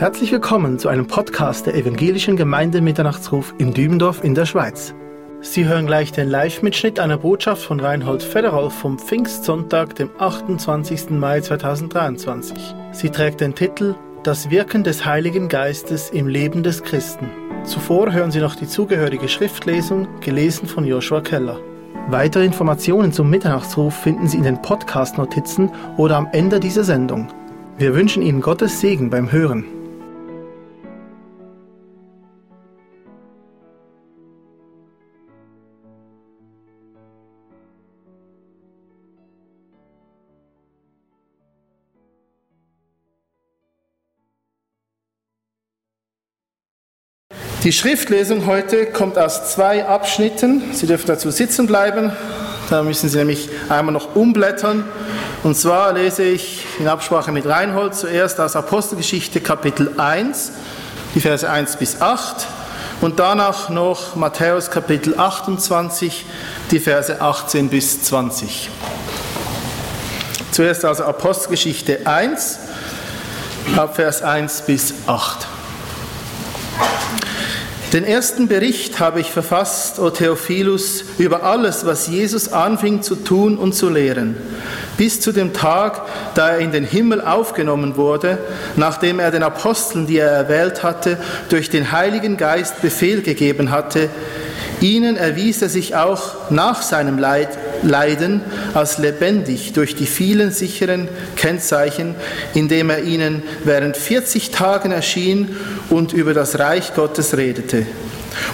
Herzlich willkommen zu einem Podcast der Evangelischen Gemeinde Mitternachtsruf in Dübendorf in der Schweiz. Sie hören gleich den Live-Mitschnitt einer Botschaft von Reinhold Federer vom Pfingstsonntag, dem 28. Mai 2023. Sie trägt den Titel Das Wirken des Heiligen Geistes im Leben des Christen. Zuvor hören Sie noch die zugehörige Schriftlesung, gelesen von Joshua Keller. Weitere Informationen zum Mitternachtsruf finden Sie in den Podcast-Notizen oder am Ende dieser Sendung. Wir wünschen Ihnen Gottes Segen beim Hören. Die Schriftlesung heute kommt aus zwei Abschnitten. Sie dürfen dazu sitzen bleiben. Da müssen Sie nämlich einmal noch umblättern. Und zwar lese ich in Absprache mit Reinhold zuerst aus Apostelgeschichte Kapitel 1, die Verse 1 bis 8. Und danach noch Matthäus Kapitel 28, die Verse 18 bis 20. Zuerst also Apostelgeschichte 1, Abvers 1 bis 8. Den ersten Bericht habe ich verfasst, o Theophilus, über alles, was Jesus anfing zu tun und zu lehren, bis zu dem Tag, da er in den Himmel aufgenommen wurde, nachdem er den Aposteln, die er erwählt hatte, durch den Heiligen Geist Befehl gegeben hatte, Ihnen erwies er sich auch nach seinem Leiden als lebendig durch die vielen sicheren Kennzeichen, indem er ihnen während 40 Tagen erschien und über das Reich Gottes redete.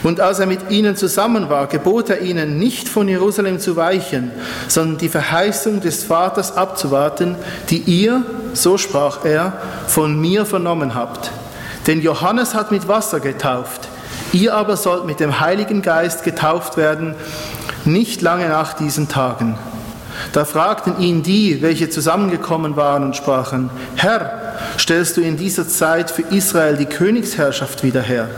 Und als er mit ihnen zusammen war, gebot er ihnen, nicht von Jerusalem zu weichen, sondern die Verheißung des Vaters abzuwarten, die ihr, so sprach er, von mir vernommen habt. Denn Johannes hat mit Wasser getauft, Ihr aber sollt mit dem Heiligen Geist getauft werden, nicht lange nach diesen Tagen. Da fragten ihn die, welche zusammengekommen waren und sprachen, Herr, stellst du in dieser Zeit für Israel die Königsherrschaft wieder her?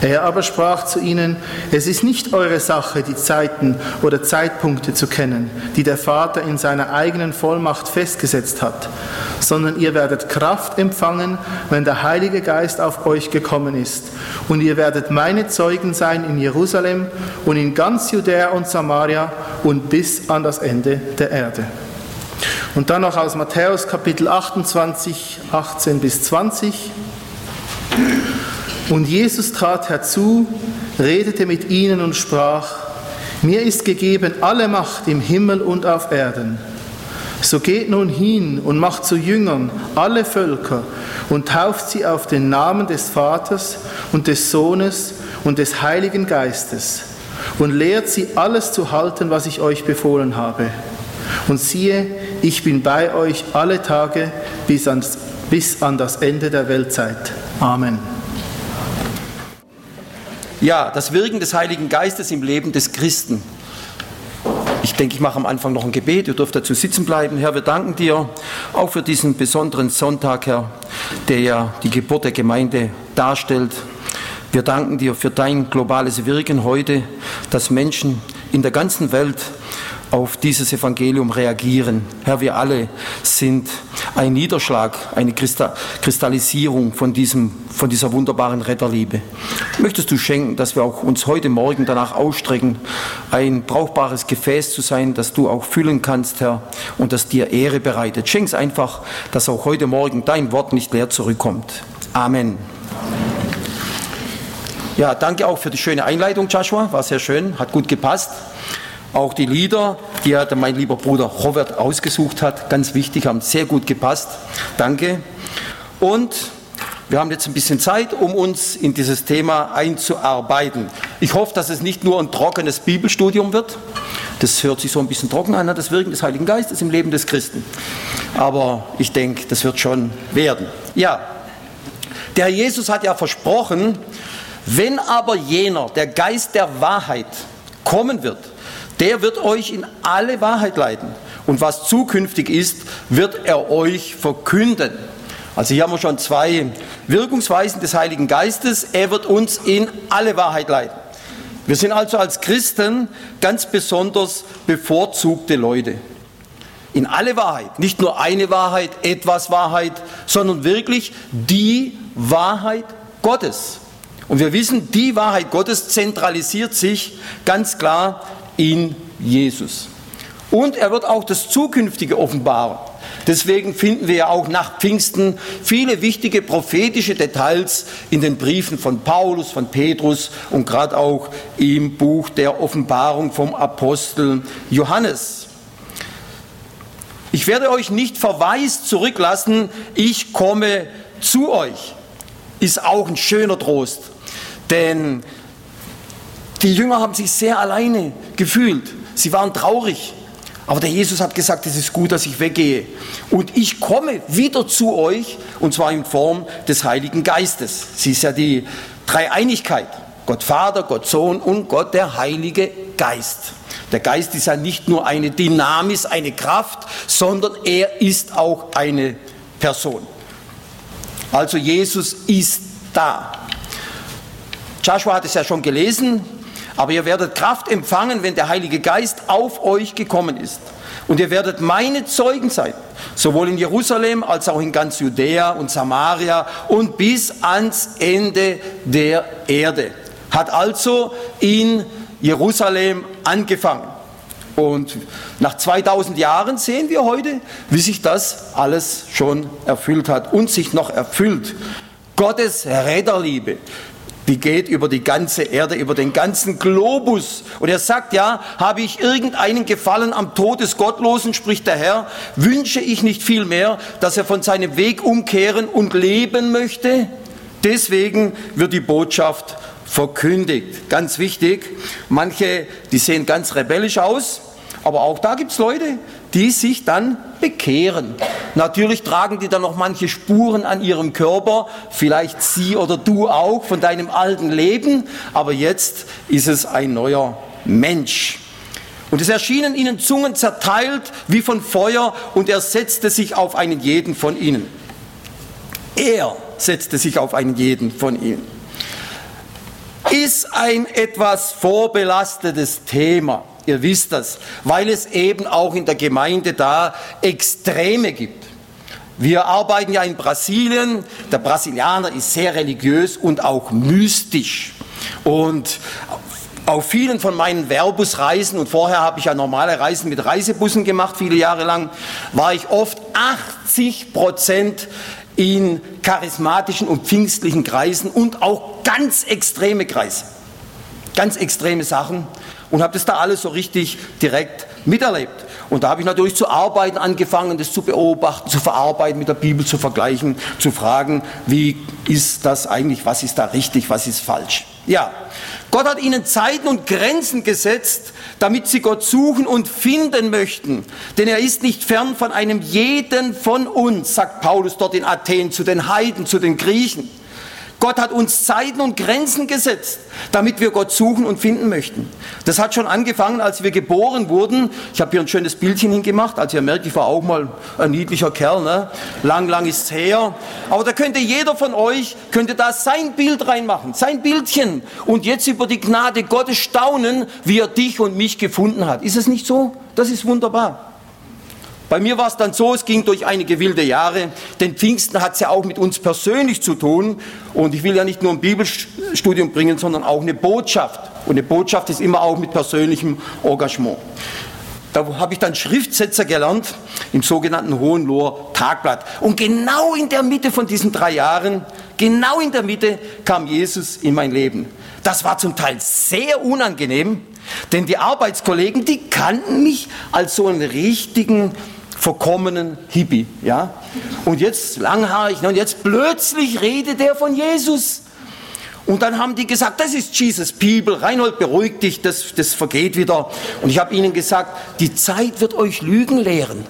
Er aber sprach zu ihnen, es ist nicht eure Sache, die Zeiten oder Zeitpunkte zu kennen, die der Vater in seiner eigenen Vollmacht festgesetzt hat, sondern ihr werdet Kraft empfangen, wenn der Heilige Geist auf euch gekommen ist. Und ihr werdet meine Zeugen sein in Jerusalem und in ganz Judäa und Samaria und bis an das Ende der Erde. Und dann noch aus Matthäus Kapitel 28, 18 bis 20. Und Jesus trat herzu, redete mit ihnen und sprach, mir ist gegeben alle Macht im Himmel und auf Erden. So geht nun hin und macht zu Jüngern alle Völker und tauft sie auf den Namen des Vaters und des Sohnes und des Heiligen Geistes und lehrt sie alles zu halten, was ich euch befohlen habe. Und siehe, ich bin bei euch alle Tage bis, ans, bis an das Ende der Weltzeit. Amen. Ja, das Wirken des Heiligen Geistes im Leben des Christen. Ich denke, ich mache am Anfang noch ein Gebet. Ihr dürft dazu sitzen bleiben. Herr, wir danken dir auch für diesen besonderen Sonntag, Herr, der ja die Geburt der Gemeinde darstellt. Wir danken dir für dein globales Wirken heute, dass Menschen in der ganzen Welt auf dieses Evangelium reagieren. Herr, wir alle sind ein Niederschlag, eine Kristallisierung von, diesem, von dieser wunderbaren Retterliebe. Möchtest du schenken, dass wir auch uns heute Morgen danach ausstrecken, ein brauchbares Gefäß zu sein, das du auch füllen kannst, Herr, und das dir Ehre bereitet. Schenk's einfach, dass auch heute Morgen dein Wort nicht leer zurückkommt. Amen. Ja, danke auch für die schöne Einleitung, Joshua. War sehr schön, hat gut gepasst. Auch die Lieder, die hat mein lieber Bruder Robert ausgesucht hat, ganz wichtig, haben sehr gut gepasst. Danke. Und wir haben jetzt ein bisschen Zeit, um uns in dieses Thema einzuarbeiten. Ich hoffe, dass es nicht nur ein trockenes Bibelstudium wird. Das hört sich so ein bisschen trocken an, das Wirken des Heiligen Geistes im Leben des Christen. Aber ich denke, das wird schon werden. Ja, der Herr Jesus hat ja versprochen, wenn aber jener, der Geist der Wahrheit, kommen wird, der wird euch in alle Wahrheit leiten. Und was zukünftig ist, wird er euch verkünden. Also hier haben wir schon zwei Wirkungsweisen des Heiligen Geistes. Er wird uns in alle Wahrheit leiten. Wir sind also als Christen ganz besonders bevorzugte Leute. In alle Wahrheit. Nicht nur eine Wahrheit, etwas Wahrheit, sondern wirklich die Wahrheit Gottes. Und wir wissen, die Wahrheit Gottes zentralisiert sich ganz klar in Jesus. Und er wird auch das Zukünftige offenbaren. Deswegen finden wir ja auch nach Pfingsten viele wichtige prophetische Details in den Briefen von Paulus, von Petrus und gerade auch im Buch der Offenbarung vom Apostel Johannes. Ich werde euch nicht verwaist zurücklassen, ich komme zu euch. Ist auch ein schöner Trost, denn die Jünger haben sich sehr alleine gefühlt. Sie waren traurig. Aber der Jesus hat gesagt, es ist gut, dass ich weggehe. Und ich komme wieder zu euch, und zwar in Form des Heiligen Geistes. Sie ist ja die Dreieinigkeit. Gott Vater, Gott Sohn und Gott der Heilige Geist. Der Geist ist ja nicht nur eine Dynamis, eine Kraft, sondern er ist auch eine Person. Also Jesus ist da. Joshua hat es ja schon gelesen, aber ihr werdet Kraft empfangen, wenn der Heilige Geist auf euch gekommen ist. Und ihr werdet meine Zeugen sein, sowohl in Jerusalem als auch in ganz Judäa und Samaria und bis ans Ende der Erde. Hat also in Jerusalem angefangen. Und nach 2000 Jahren sehen wir heute, wie sich das alles schon erfüllt hat und sich noch erfüllt. Gottes Räderliebe, die geht über die ganze Erde, über den ganzen Globus. Und er sagt, ja, habe ich irgendeinen Gefallen am Tod des Gottlosen, spricht der Herr, wünsche ich nicht viel mehr, dass er von seinem Weg umkehren und leben möchte? Deswegen wird die Botschaft verkündigt. Ganz wichtig, manche, die sehen ganz rebellisch aus, aber auch da gibt es Leute, die sich dann bekehren. Natürlich tragen die dann noch manche Spuren an ihrem Körper, vielleicht sie oder du auch von deinem alten Leben, aber jetzt ist es ein neuer Mensch. Und es erschienen ihnen Zungen zerteilt wie von Feuer und er setzte sich auf einen jeden von ihnen. Er setzte sich auf einen jeden von ihnen. Ist ein etwas vorbelastetes Thema. Ihr wisst das, weil es eben auch in der Gemeinde da Extreme gibt. Wir arbeiten ja in Brasilien. Der Brasilianer ist sehr religiös und auch mystisch. Und auf vielen von meinen Verbusreisen, und vorher habe ich ja normale Reisen mit Reisebussen gemacht, viele Jahre lang, war ich oft 80 Prozent in charismatischen und pfingstlichen Kreisen und auch ganz extreme Kreise. Ganz extreme Sachen und habe das da alles so richtig direkt miterlebt. Und da habe ich natürlich zu arbeiten angefangen, das zu beobachten, zu verarbeiten, mit der Bibel zu vergleichen, zu fragen, wie ist das eigentlich, was ist da richtig, was ist falsch. Ja, Gott hat ihnen Zeiten und Grenzen gesetzt, damit sie Gott suchen und finden möchten. Denn er ist nicht fern von einem jeden von uns, sagt Paulus dort in Athen zu den Heiden, zu den Griechen. Gott hat uns Zeiten und Grenzen gesetzt, damit wir Gott suchen und finden möchten. Das hat schon angefangen, als wir geboren wurden. Ich habe hier ein schönes Bildchen hingemacht. Also ihr merkt, ich war auch mal ein niedlicher Kerl. Ne? Lang, lang ist es her. Aber da könnte jeder von euch, könnte da sein Bild reinmachen, sein Bildchen. Und jetzt über die Gnade Gottes staunen, wie er dich und mich gefunden hat. Ist es nicht so? Das ist wunderbar. Bei mir war es dann so, es ging durch einige wilde Jahre, denn Pfingsten hat es ja auch mit uns persönlich zu tun. Und ich will ja nicht nur ein Bibelstudium bringen, sondern auch eine Botschaft. Und eine Botschaft ist immer auch mit persönlichem Engagement. Da habe ich dann Schriftsetzer gelernt im sogenannten Hohenloher Tagblatt. Und genau in der Mitte von diesen drei Jahren, genau in der Mitte kam Jesus in mein Leben. Das war zum Teil sehr unangenehm, denn die Arbeitskollegen, die kannten mich als so einen richtigen verkommenen Hippie, ja. Und jetzt langhaarig, ne, und jetzt plötzlich redet er von Jesus. Und dann haben die gesagt, das ist Jesus People, Reinhold, beruhig dich, das, das vergeht wieder. Und ich habe ihnen gesagt, die Zeit wird euch Lügen lehren.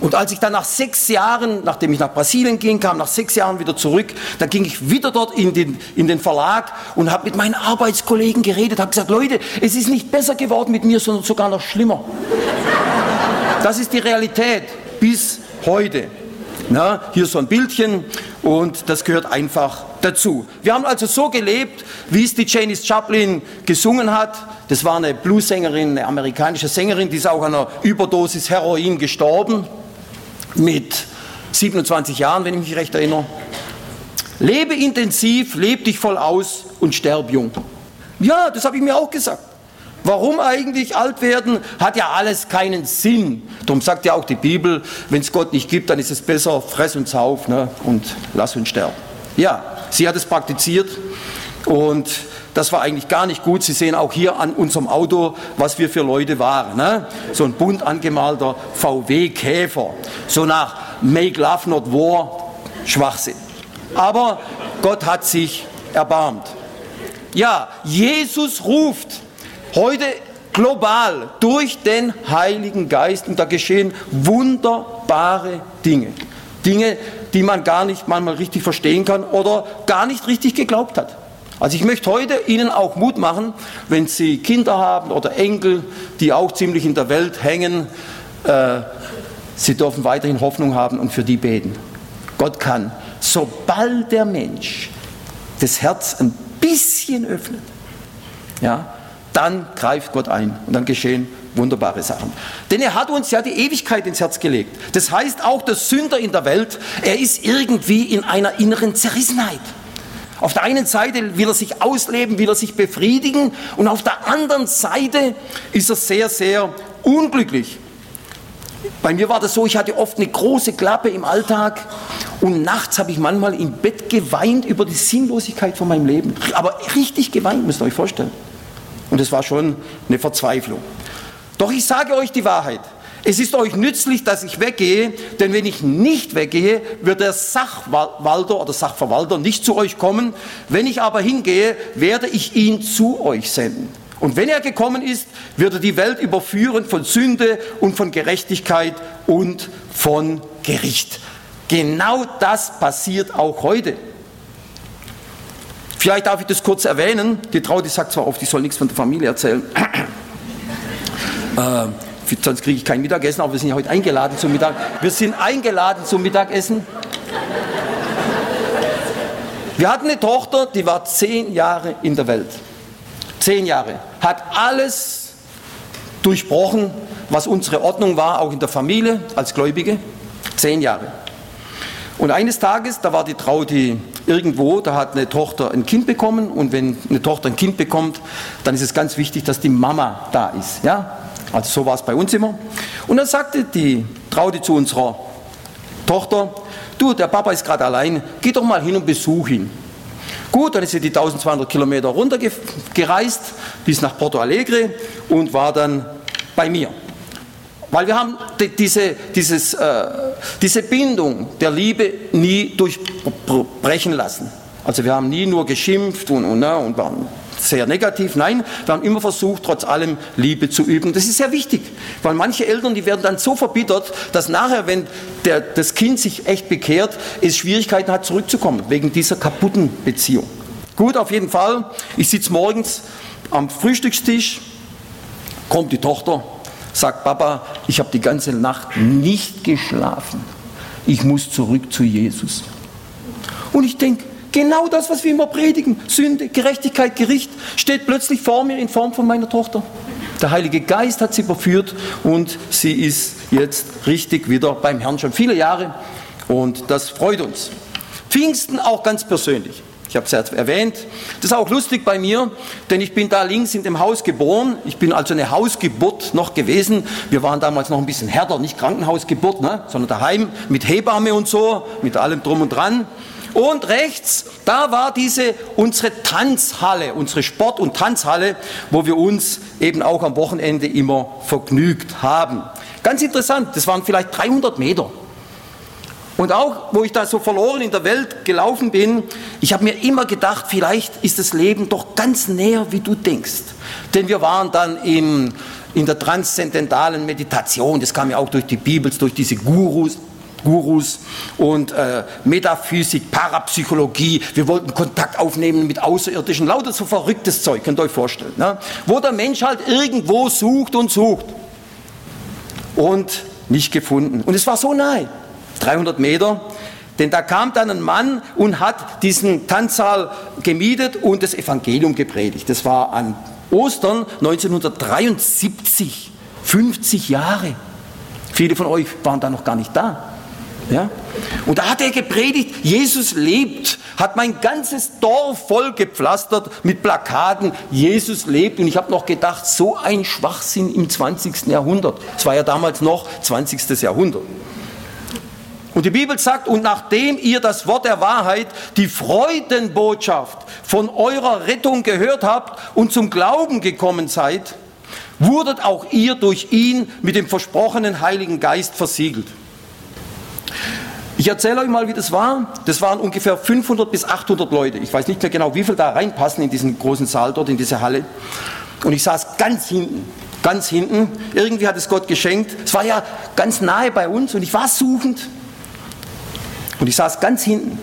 Und als ich dann nach sechs Jahren, nachdem ich nach Brasilien ging, kam nach sechs Jahren wieder zurück, dann ging ich wieder dort in den, in den Verlag und habe mit meinen Arbeitskollegen geredet, habe gesagt, Leute, es ist nicht besser geworden mit mir, sondern sogar noch schlimmer. Das ist die Realität bis heute. Na, hier so ein Bildchen und das gehört einfach dazu. Wir haben also so gelebt, wie es die Janis Joplin gesungen hat. Das war eine Bluessängerin, eine amerikanische Sängerin, die ist auch an einer Überdosis Heroin gestorben mit 27 Jahren, wenn ich mich recht erinnere. Lebe intensiv, lebe dich voll aus und sterb jung. Ja, das habe ich mir auch gesagt. Warum eigentlich alt werden? Hat ja alles keinen Sinn. Darum sagt ja auch die Bibel, wenn es Gott nicht gibt, dann ist es besser, fress uns auf ne, und lass uns sterben. Ja, sie hat es praktiziert und das war eigentlich gar nicht gut. Sie sehen auch hier an unserem Auto, was wir für Leute waren. Ne? So ein bunt angemalter VW-Käfer. So nach Make Love Not War, Schwachsinn. Aber Gott hat sich erbarmt. Ja, Jesus ruft heute global durch den Heiligen Geist und da geschehen wunderbare Dinge. Dinge, die man gar nicht manchmal richtig verstehen kann oder gar nicht richtig geglaubt hat. Also ich möchte heute Ihnen auch Mut machen, wenn Sie Kinder haben oder Enkel, die auch ziemlich in der Welt hängen, äh, Sie dürfen weiterhin Hoffnung haben und für die beten. Gott kann, sobald der Mensch das Herz ein bisschen öffnet, ja, dann greift Gott ein und dann geschehen wunderbare Sachen. Denn er hat uns ja die Ewigkeit ins Herz gelegt. Das heißt auch der Sünder in der Welt, er ist irgendwie in einer inneren Zerrissenheit. Auf der einen Seite will er sich ausleben, will er sich befriedigen und auf der anderen Seite ist er sehr, sehr unglücklich. Bei mir war das so, ich hatte oft eine große Klappe im Alltag und nachts habe ich manchmal im Bett geweint über die Sinnlosigkeit von meinem Leben. Aber richtig geweint, müsst ihr euch vorstellen. Und es war schon eine Verzweiflung. Doch ich sage euch die Wahrheit. Es ist euch nützlich, dass ich weggehe, denn wenn ich nicht weggehe, wird der Sachwalter oder Sachverwalter nicht zu euch kommen. Wenn ich aber hingehe, werde ich ihn zu euch senden. Und wenn er gekommen ist, wird er die Welt überführen von Sünde und von Gerechtigkeit und von Gericht. Genau das passiert auch heute. Vielleicht darf ich das kurz erwähnen. Die Traudi sagt zwar oft, ich soll nichts von der Familie erzählen. äh, sonst kriege ich kein Mittagessen, aber wir sind ja heute eingeladen zum Mittag. Wir sind eingeladen zum Mittagessen. Wir hatten eine Tochter, die war zehn Jahre in der Welt. Zehn Jahre. Hat alles durchbrochen, was unsere Ordnung war, auch in der Familie als Gläubige. Zehn Jahre. Und eines Tages, da war die Traudi irgendwo, da hat eine Tochter ein Kind bekommen und wenn eine Tochter ein Kind bekommt, dann ist es ganz wichtig, dass die Mama da ist. Ja? Also so war es bei uns immer. Und dann sagte die Traute zu unserer Tochter, du, der Papa ist gerade allein, geh doch mal hin und besuch ihn. Gut, dann ist sie die 1200 Kilometer runtergereist bis nach Porto Alegre und war dann bei mir. Weil wir haben diese, dieses, äh, diese Bindung der Liebe nie durchbrechen lassen. Also wir haben nie nur geschimpft und, und, ne, und waren sehr negativ. Nein, wir haben immer versucht, trotz allem Liebe zu üben. Das ist sehr wichtig, weil manche Eltern, die werden dann so verbittert, dass nachher, wenn der, das Kind sich echt bekehrt, es Schwierigkeiten hat, zurückzukommen, wegen dieser kaputten Beziehung. Gut, auf jeden Fall, ich sitze morgens am Frühstückstisch, kommt die Tochter, sagt Papa, ich habe die ganze Nacht nicht geschlafen. Ich muss zurück zu Jesus. Und ich denke, Genau das, was wir immer predigen, Sünde, Gerechtigkeit, Gericht, steht plötzlich vor mir in Form von meiner Tochter. Der Heilige Geist hat sie überführt und sie ist jetzt richtig wieder beim Herrn schon viele Jahre und das freut uns. Pfingsten auch ganz persönlich. Ich habe es ja erwähnt. Das ist auch lustig bei mir, denn ich bin da links in dem Haus geboren. Ich bin also eine Hausgeburt noch gewesen. Wir waren damals noch ein bisschen härter, nicht Krankenhausgeburt, ne, sondern daheim mit Hebamme und so, mit allem drum und dran. Und rechts, da war diese unsere Tanzhalle, unsere Sport- und Tanzhalle, wo wir uns eben auch am Wochenende immer vergnügt haben. Ganz interessant, das waren vielleicht 300 Meter. Und auch, wo ich da so verloren in der Welt gelaufen bin, ich habe mir immer gedacht, vielleicht ist das Leben doch ganz näher, wie du denkst. Denn wir waren dann im, in der transzendentalen Meditation, das kam ja auch durch die Bibel, durch diese Gurus, Gurus und äh, Metaphysik, Parapsychologie. Wir wollten Kontakt aufnehmen mit Außerirdischen, lauter so verrücktes Zeug, könnt ihr euch vorstellen. Ne? Wo der Mensch halt irgendwo sucht und sucht und nicht gefunden. Und es war so nahe, 300 Meter, denn da kam dann ein Mann und hat diesen Tanzsaal gemietet und das Evangelium gepredigt. Das war an Ostern 1973, 50 Jahre. Viele von euch waren da noch gar nicht da. Ja? Und da hat er gepredigt, Jesus lebt, hat mein ganzes Dorf voll gepflastert mit Plakaten, Jesus lebt. Und ich habe noch gedacht, so ein Schwachsinn im 20. Jahrhundert. Es war ja damals noch 20. Jahrhundert. Und die Bibel sagt, und nachdem ihr das Wort der Wahrheit, die Freudenbotschaft von eurer Rettung gehört habt und zum Glauben gekommen seid, wurdet auch ihr durch ihn mit dem versprochenen Heiligen Geist versiegelt. Ich erzähle euch mal, wie das war. Das waren ungefähr 500 bis 800 Leute. Ich weiß nicht mehr genau, wie viel da reinpassen in diesen großen Saal dort, in diese Halle. Und ich saß ganz hinten, ganz hinten. Irgendwie hat es Gott geschenkt. Es war ja ganz nahe bei uns und ich war suchend. Und ich saß ganz hinten.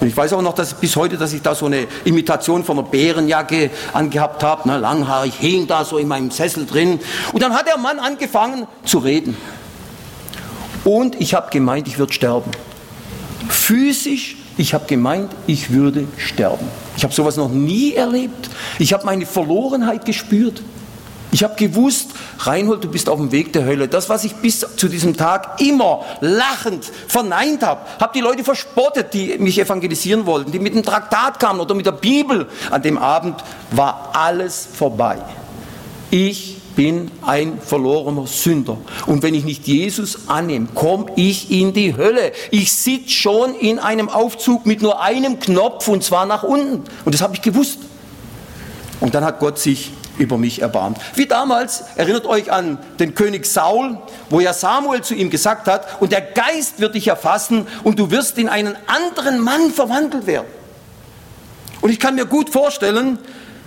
Und ich weiß auch noch, dass bis heute, dass ich da so eine Imitation von einer Bärenjacke angehabt habe, ne, langhaarig, hing da so in meinem Sessel drin. Und dann hat der Mann angefangen zu reden. Und ich habe gemeint, ich würde sterben. Physisch, ich habe gemeint, ich würde sterben. Ich habe sowas noch nie erlebt. Ich habe meine Verlorenheit gespürt. Ich habe gewusst, Reinhold, du bist auf dem Weg der Hölle. Das, was ich bis zu diesem Tag immer lachend verneint habe, habe die Leute verspottet, die mich evangelisieren wollten, die mit dem Traktat kamen oder mit der Bibel. An dem Abend war alles vorbei. Ich bin ein verlorener Sünder. Und wenn ich nicht Jesus annehme, komme ich in die Hölle. Ich sitze schon in einem Aufzug mit nur einem Knopf und zwar nach unten. Und das habe ich gewusst. Und dann hat Gott sich über mich erbarmt. Wie damals, erinnert euch an den König Saul, wo ja Samuel zu ihm gesagt hat, und der Geist wird dich erfassen und du wirst in einen anderen Mann verwandelt werden. Und ich kann mir gut vorstellen,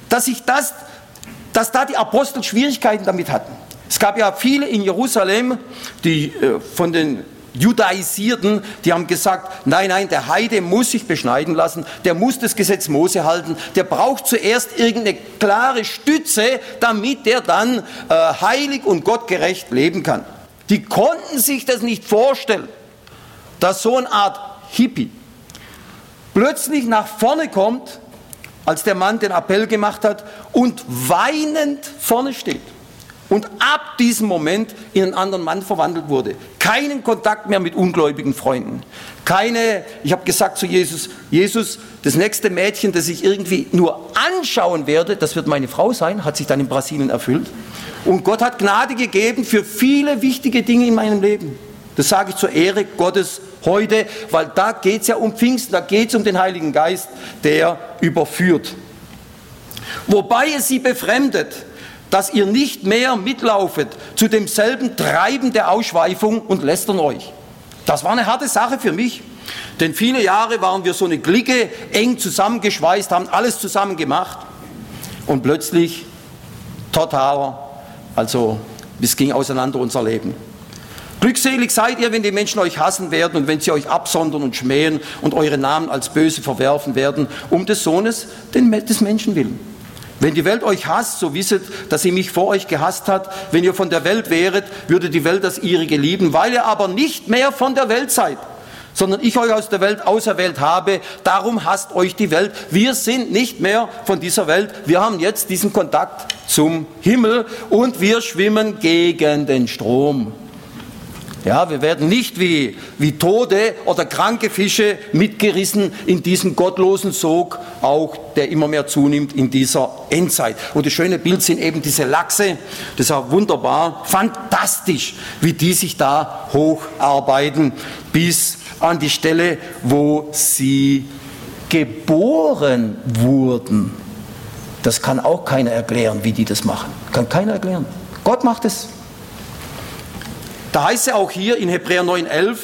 dass sich das dass da die Apostel Schwierigkeiten damit hatten. Es gab ja viele in Jerusalem, die äh, von den Judaisierten, die haben gesagt, nein, nein, der Heide muss sich beschneiden lassen, der muss das Gesetz Mose halten, der braucht zuerst irgendeine klare Stütze, damit der dann äh, heilig und gottgerecht leben kann. Die konnten sich das nicht vorstellen, dass so eine Art Hippie plötzlich nach vorne kommt als der Mann den Appell gemacht hat und weinend vorne steht und ab diesem Moment in einen anderen Mann verwandelt wurde. Keinen Kontakt mehr mit ungläubigen Freunden. Keine, ich habe gesagt zu Jesus, Jesus, das nächste Mädchen, das ich irgendwie nur anschauen werde, das wird meine Frau sein, hat sich dann in Brasilien erfüllt. Und Gott hat Gnade gegeben für viele wichtige Dinge in meinem Leben. Das sage ich zur Ehre Gottes heute, weil da geht es ja um Pfingsten, da geht es um den Heiligen Geist, der überführt. Wobei es sie befremdet, dass ihr nicht mehr mitlaufet zu demselben Treiben der Ausschweifung und lästern euch. Das war eine harte Sache für mich, denn viele Jahre waren wir so eine Clique, eng zusammengeschweißt, haben alles zusammen gemacht und plötzlich totaler, also es ging auseinander unser Leben. Glückselig seid ihr, wenn die Menschen euch hassen werden und wenn sie euch absondern und schmähen und eure Namen als böse verwerfen werden, um des Sohnes des Menschen willen. Wenn die Welt euch hasst, so wisset, dass sie mich vor euch gehasst hat. Wenn ihr von der Welt wäret, würde die Welt das ihrige lieben. Weil ihr aber nicht mehr von der Welt seid, sondern ich euch aus der Welt auserwählt habe, darum hasst euch die Welt. Wir sind nicht mehr von dieser Welt. Wir haben jetzt diesen Kontakt zum Himmel und wir schwimmen gegen den Strom. Ja, wir werden nicht wie, wie tote oder kranke Fische mitgerissen in diesem gottlosen Sog, auch der immer mehr zunimmt in dieser Endzeit. Und das schöne Bild sind eben diese Lachse, das ist auch wunderbar, fantastisch, wie die sich da hocharbeiten bis an die Stelle, wo sie geboren wurden. Das kann auch keiner erklären, wie die das machen. Kann keiner erklären. Gott macht es. Da heißt es auch hier in Hebräer 9,11,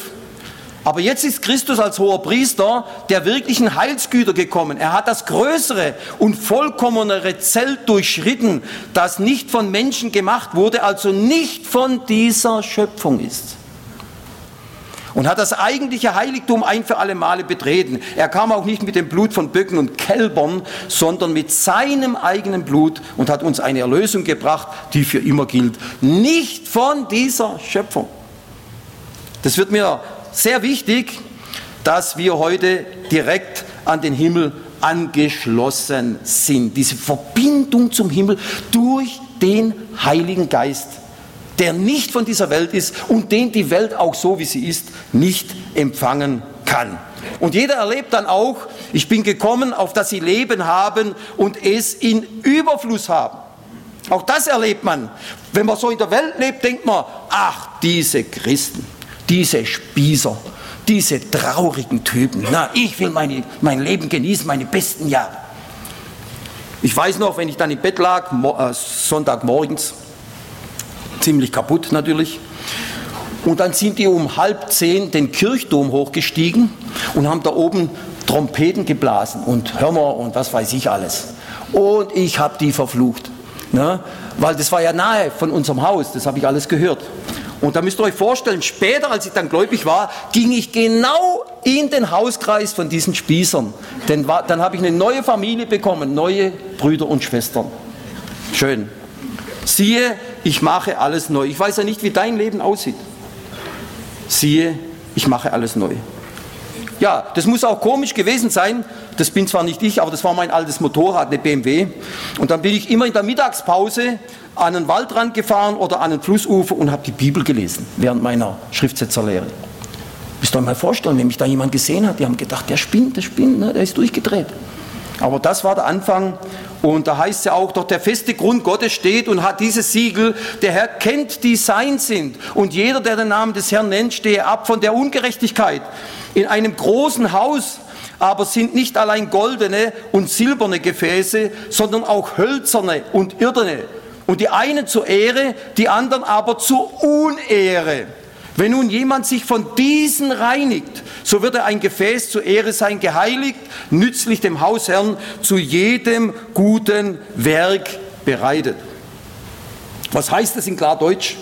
aber jetzt ist Christus als hoher Priester der wirklichen Heilsgüter gekommen. Er hat das größere und vollkommenere Zelt durchschritten, das nicht von Menschen gemacht wurde, also nicht von dieser Schöpfung ist und hat das eigentliche Heiligtum ein für alle Male betreten. Er kam auch nicht mit dem Blut von Böcken und Kälbern, sondern mit seinem eigenen Blut und hat uns eine Erlösung gebracht, die für immer gilt. Nicht von dieser Schöpfung. Das wird mir sehr wichtig, dass wir heute direkt an den Himmel angeschlossen sind. Diese Verbindung zum Himmel durch den Heiligen Geist der nicht von dieser Welt ist und den die Welt auch so, wie sie ist, nicht empfangen kann. Und jeder erlebt dann auch, ich bin gekommen, auf dass sie Leben haben und es in Überfluss haben. Auch das erlebt man. Wenn man so in der Welt lebt, denkt man, ach, diese Christen, diese Spießer, diese traurigen Typen. Na, ich will meine, mein Leben genießen, meine besten Jahre. Ich weiß noch, wenn ich dann im Bett lag, äh, Sonntagmorgens, ziemlich kaputt natürlich, und dann sind die um halb zehn den Kirchturm hochgestiegen und haben da oben Trompeten geblasen und Hörner und was weiß ich alles. Und ich habe die verflucht, ne? weil das war ja nahe von unserem Haus, das habe ich alles gehört. Und da müsst ihr euch vorstellen, später, als ich dann gläubig war, ging ich genau in den Hauskreis von diesen Spießern. Denn dann habe ich eine neue Familie bekommen, neue Brüder und Schwestern. Schön. Siehe, ich mache alles neu. Ich weiß ja nicht, wie dein Leben aussieht. Siehe, ich mache alles neu. Ja, das muss auch komisch gewesen sein. Das bin zwar nicht ich, aber das war mein altes Motorrad, eine BMW. Und dann bin ich immer in der Mittagspause an einen Waldrand gefahren oder an einen Flussufer und habe die Bibel gelesen während meiner Schriftsetzerlehre. Müsst ihr euch mal vorstellen, wenn mich da jemand gesehen hat, die haben gedacht, der spinnt, der spinnt, ne, der ist durchgedreht. Aber das war der Anfang und da heißt es ja auch, doch der feste Grund Gottes steht und hat dieses Siegel, der Herr kennt, die sein sind. Und jeder, der den Namen des Herrn nennt, stehe ab von der Ungerechtigkeit. In einem großen Haus aber sind nicht allein goldene und silberne Gefäße, sondern auch hölzerne und irdene. Und die einen zur Ehre, die anderen aber zur Unehre. Wenn nun jemand sich von diesen reinigt, so wird er ein Gefäß zur Ehre sein, geheiligt, nützlich dem Hausherrn, zu jedem guten Werk bereitet. Was heißt das in Klardeutsch?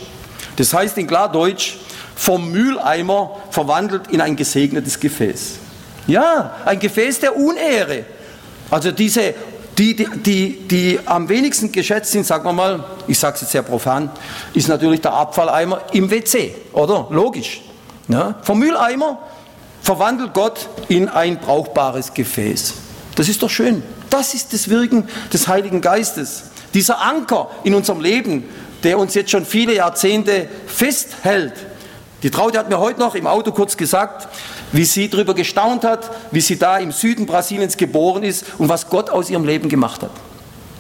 Das heißt in Klardeutsch, vom Mülleimer verwandelt in ein gesegnetes Gefäß. Ja, ein Gefäß der Unehre. Also diese die, die, die, die am wenigsten geschätzt sind, sagen wir mal, ich sage es jetzt sehr profan, ist natürlich der Abfalleimer im WC, oder? Logisch. Ja? Vom Mülleimer verwandelt Gott in ein brauchbares Gefäß. Das ist doch schön. Das ist das Wirken des Heiligen Geistes. Dieser Anker in unserem Leben, der uns jetzt schon viele Jahrzehnte festhält. Die Traute hat mir heute noch im Auto kurz gesagt, wie sie darüber gestaunt hat, wie sie da im Süden Brasiliens geboren ist und was Gott aus ihrem Leben gemacht hat.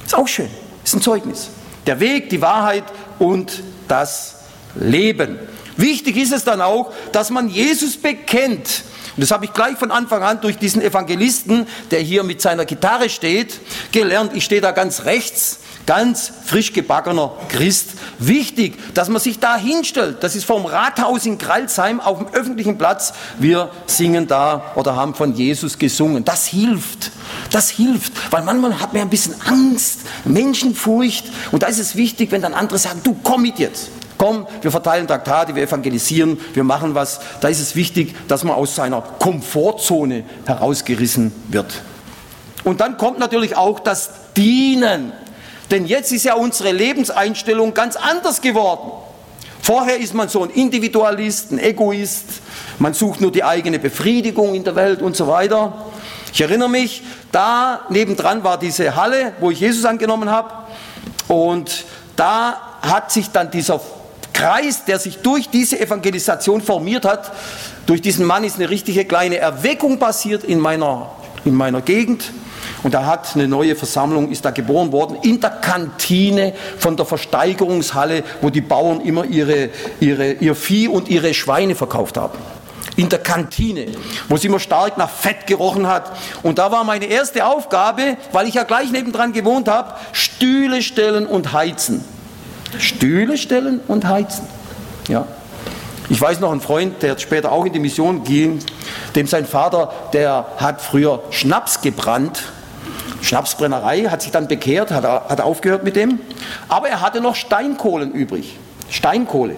Ist auch schön, ist ein Zeugnis. Der Weg, die Wahrheit und das Leben. Wichtig ist es dann auch, dass man Jesus bekennt. Und das habe ich gleich von Anfang an durch diesen Evangelisten, der hier mit seiner Gitarre steht, gelernt. Ich stehe da ganz rechts ganz frisch gebackener Christ. Wichtig, dass man sich da hinstellt. Das ist vom Rathaus in Kralsheim auf dem öffentlichen Platz. Wir singen da oder haben von Jesus gesungen. Das hilft. Das hilft, weil manchmal hat man ein bisschen Angst, Menschenfurcht. Und da ist es wichtig, wenn dann andere sagen, du komm mit jetzt. Komm, wir verteilen Traktate, wir evangelisieren, wir machen was. Da ist es wichtig, dass man aus seiner Komfortzone herausgerissen wird. Und dann kommt natürlich auch das Dienen. Denn jetzt ist ja unsere Lebenseinstellung ganz anders geworden. Vorher ist man so ein Individualist, ein Egoist, man sucht nur die eigene Befriedigung in der Welt und so weiter. Ich erinnere mich, da nebendran war diese Halle, wo ich Jesus angenommen habe. Und da hat sich dann dieser Kreis, der sich durch diese Evangelisation formiert hat, durch diesen Mann ist eine richtige kleine Erweckung passiert in meiner, in meiner Gegend. Und da hat eine neue Versammlung, ist da geboren worden, in der Kantine von der Versteigerungshalle, wo die Bauern immer ihre, ihre, ihr Vieh und ihre Schweine verkauft haben. In der Kantine, wo es immer stark nach Fett gerochen hat. Und da war meine erste Aufgabe, weil ich ja gleich nebendran gewohnt habe, Stühle stellen und heizen. Stühle stellen und heizen. Ja. Ich weiß noch einen Freund, der später auch in die Mission ging, dem sein Vater, der hat früher Schnaps gebrannt Schnapsbrennerei, hat sich dann bekehrt, hat, hat aufgehört mit dem. Aber er hatte noch Steinkohlen übrig. Steinkohle.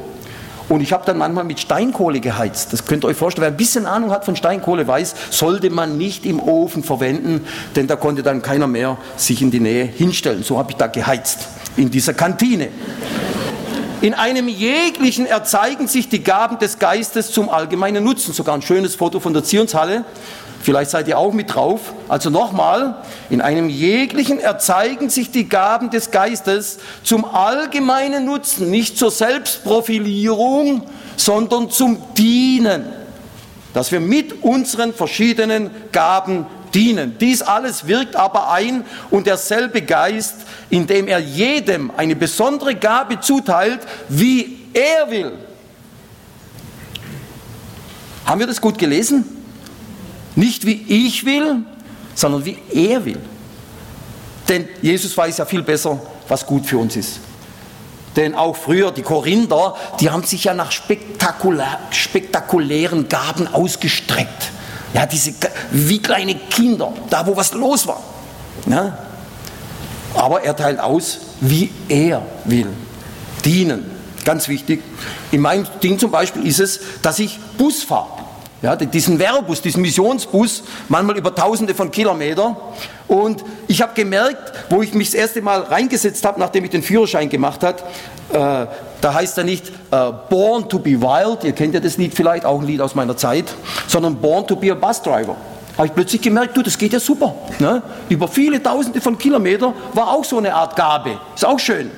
Und ich habe dann manchmal mit Steinkohle geheizt. Das könnt ihr euch vorstellen. Wer ein bisschen Ahnung hat von Steinkohle weiß, sollte man nicht im Ofen verwenden, denn da konnte dann keiner mehr sich in die Nähe hinstellen. So habe ich da geheizt, in dieser Kantine. In einem jeglichen erzeigen sich die Gaben des Geistes zum allgemeinen Nutzen. Sogar ein schönes Foto von der Zionshalle. Vielleicht seid ihr auch mit drauf. Also nochmal, in einem jeglichen erzeigen sich die Gaben des Geistes zum allgemeinen Nutzen, nicht zur Selbstprofilierung, sondern zum Dienen. Dass wir mit unseren verschiedenen Gaben dienen. Dies alles wirkt aber ein und derselbe Geist, indem er jedem eine besondere Gabe zuteilt, wie er will. Haben wir das gut gelesen? Nicht wie ich will, sondern wie er will. Denn Jesus weiß ja viel besser, was gut für uns ist. Denn auch früher, die Korinther, die haben sich ja nach spektakulär, spektakulären Gaben ausgestreckt. Ja, diese, wie kleine Kinder, da wo was los war. Ja? Aber er teilt aus, wie er will. Dienen, ganz wichtig. In meinem Ding zum Beispiel ist es, dass ich Bus fahre. Ja, diesen Werbus, diesen Missionsbus, manchmal über tausende von Kilometern. Und ich habe gemerkt, wo ich mich das erste Mal reingesetzt habe, nachdem ich den Führerschein gemacht habe, äh, da heißt er nicht äh, Born to be Wild, ihr kennt ja das Lied vielleicht, auch ein Lied aus meiner Zeit, sondern Born to be a Bus Driver. Habe ich plötzlich gemerkt, du, das geht ja super. Ne? Über viele tausende von Kilometern war auch so eine Art Gabe. Ist auch schön.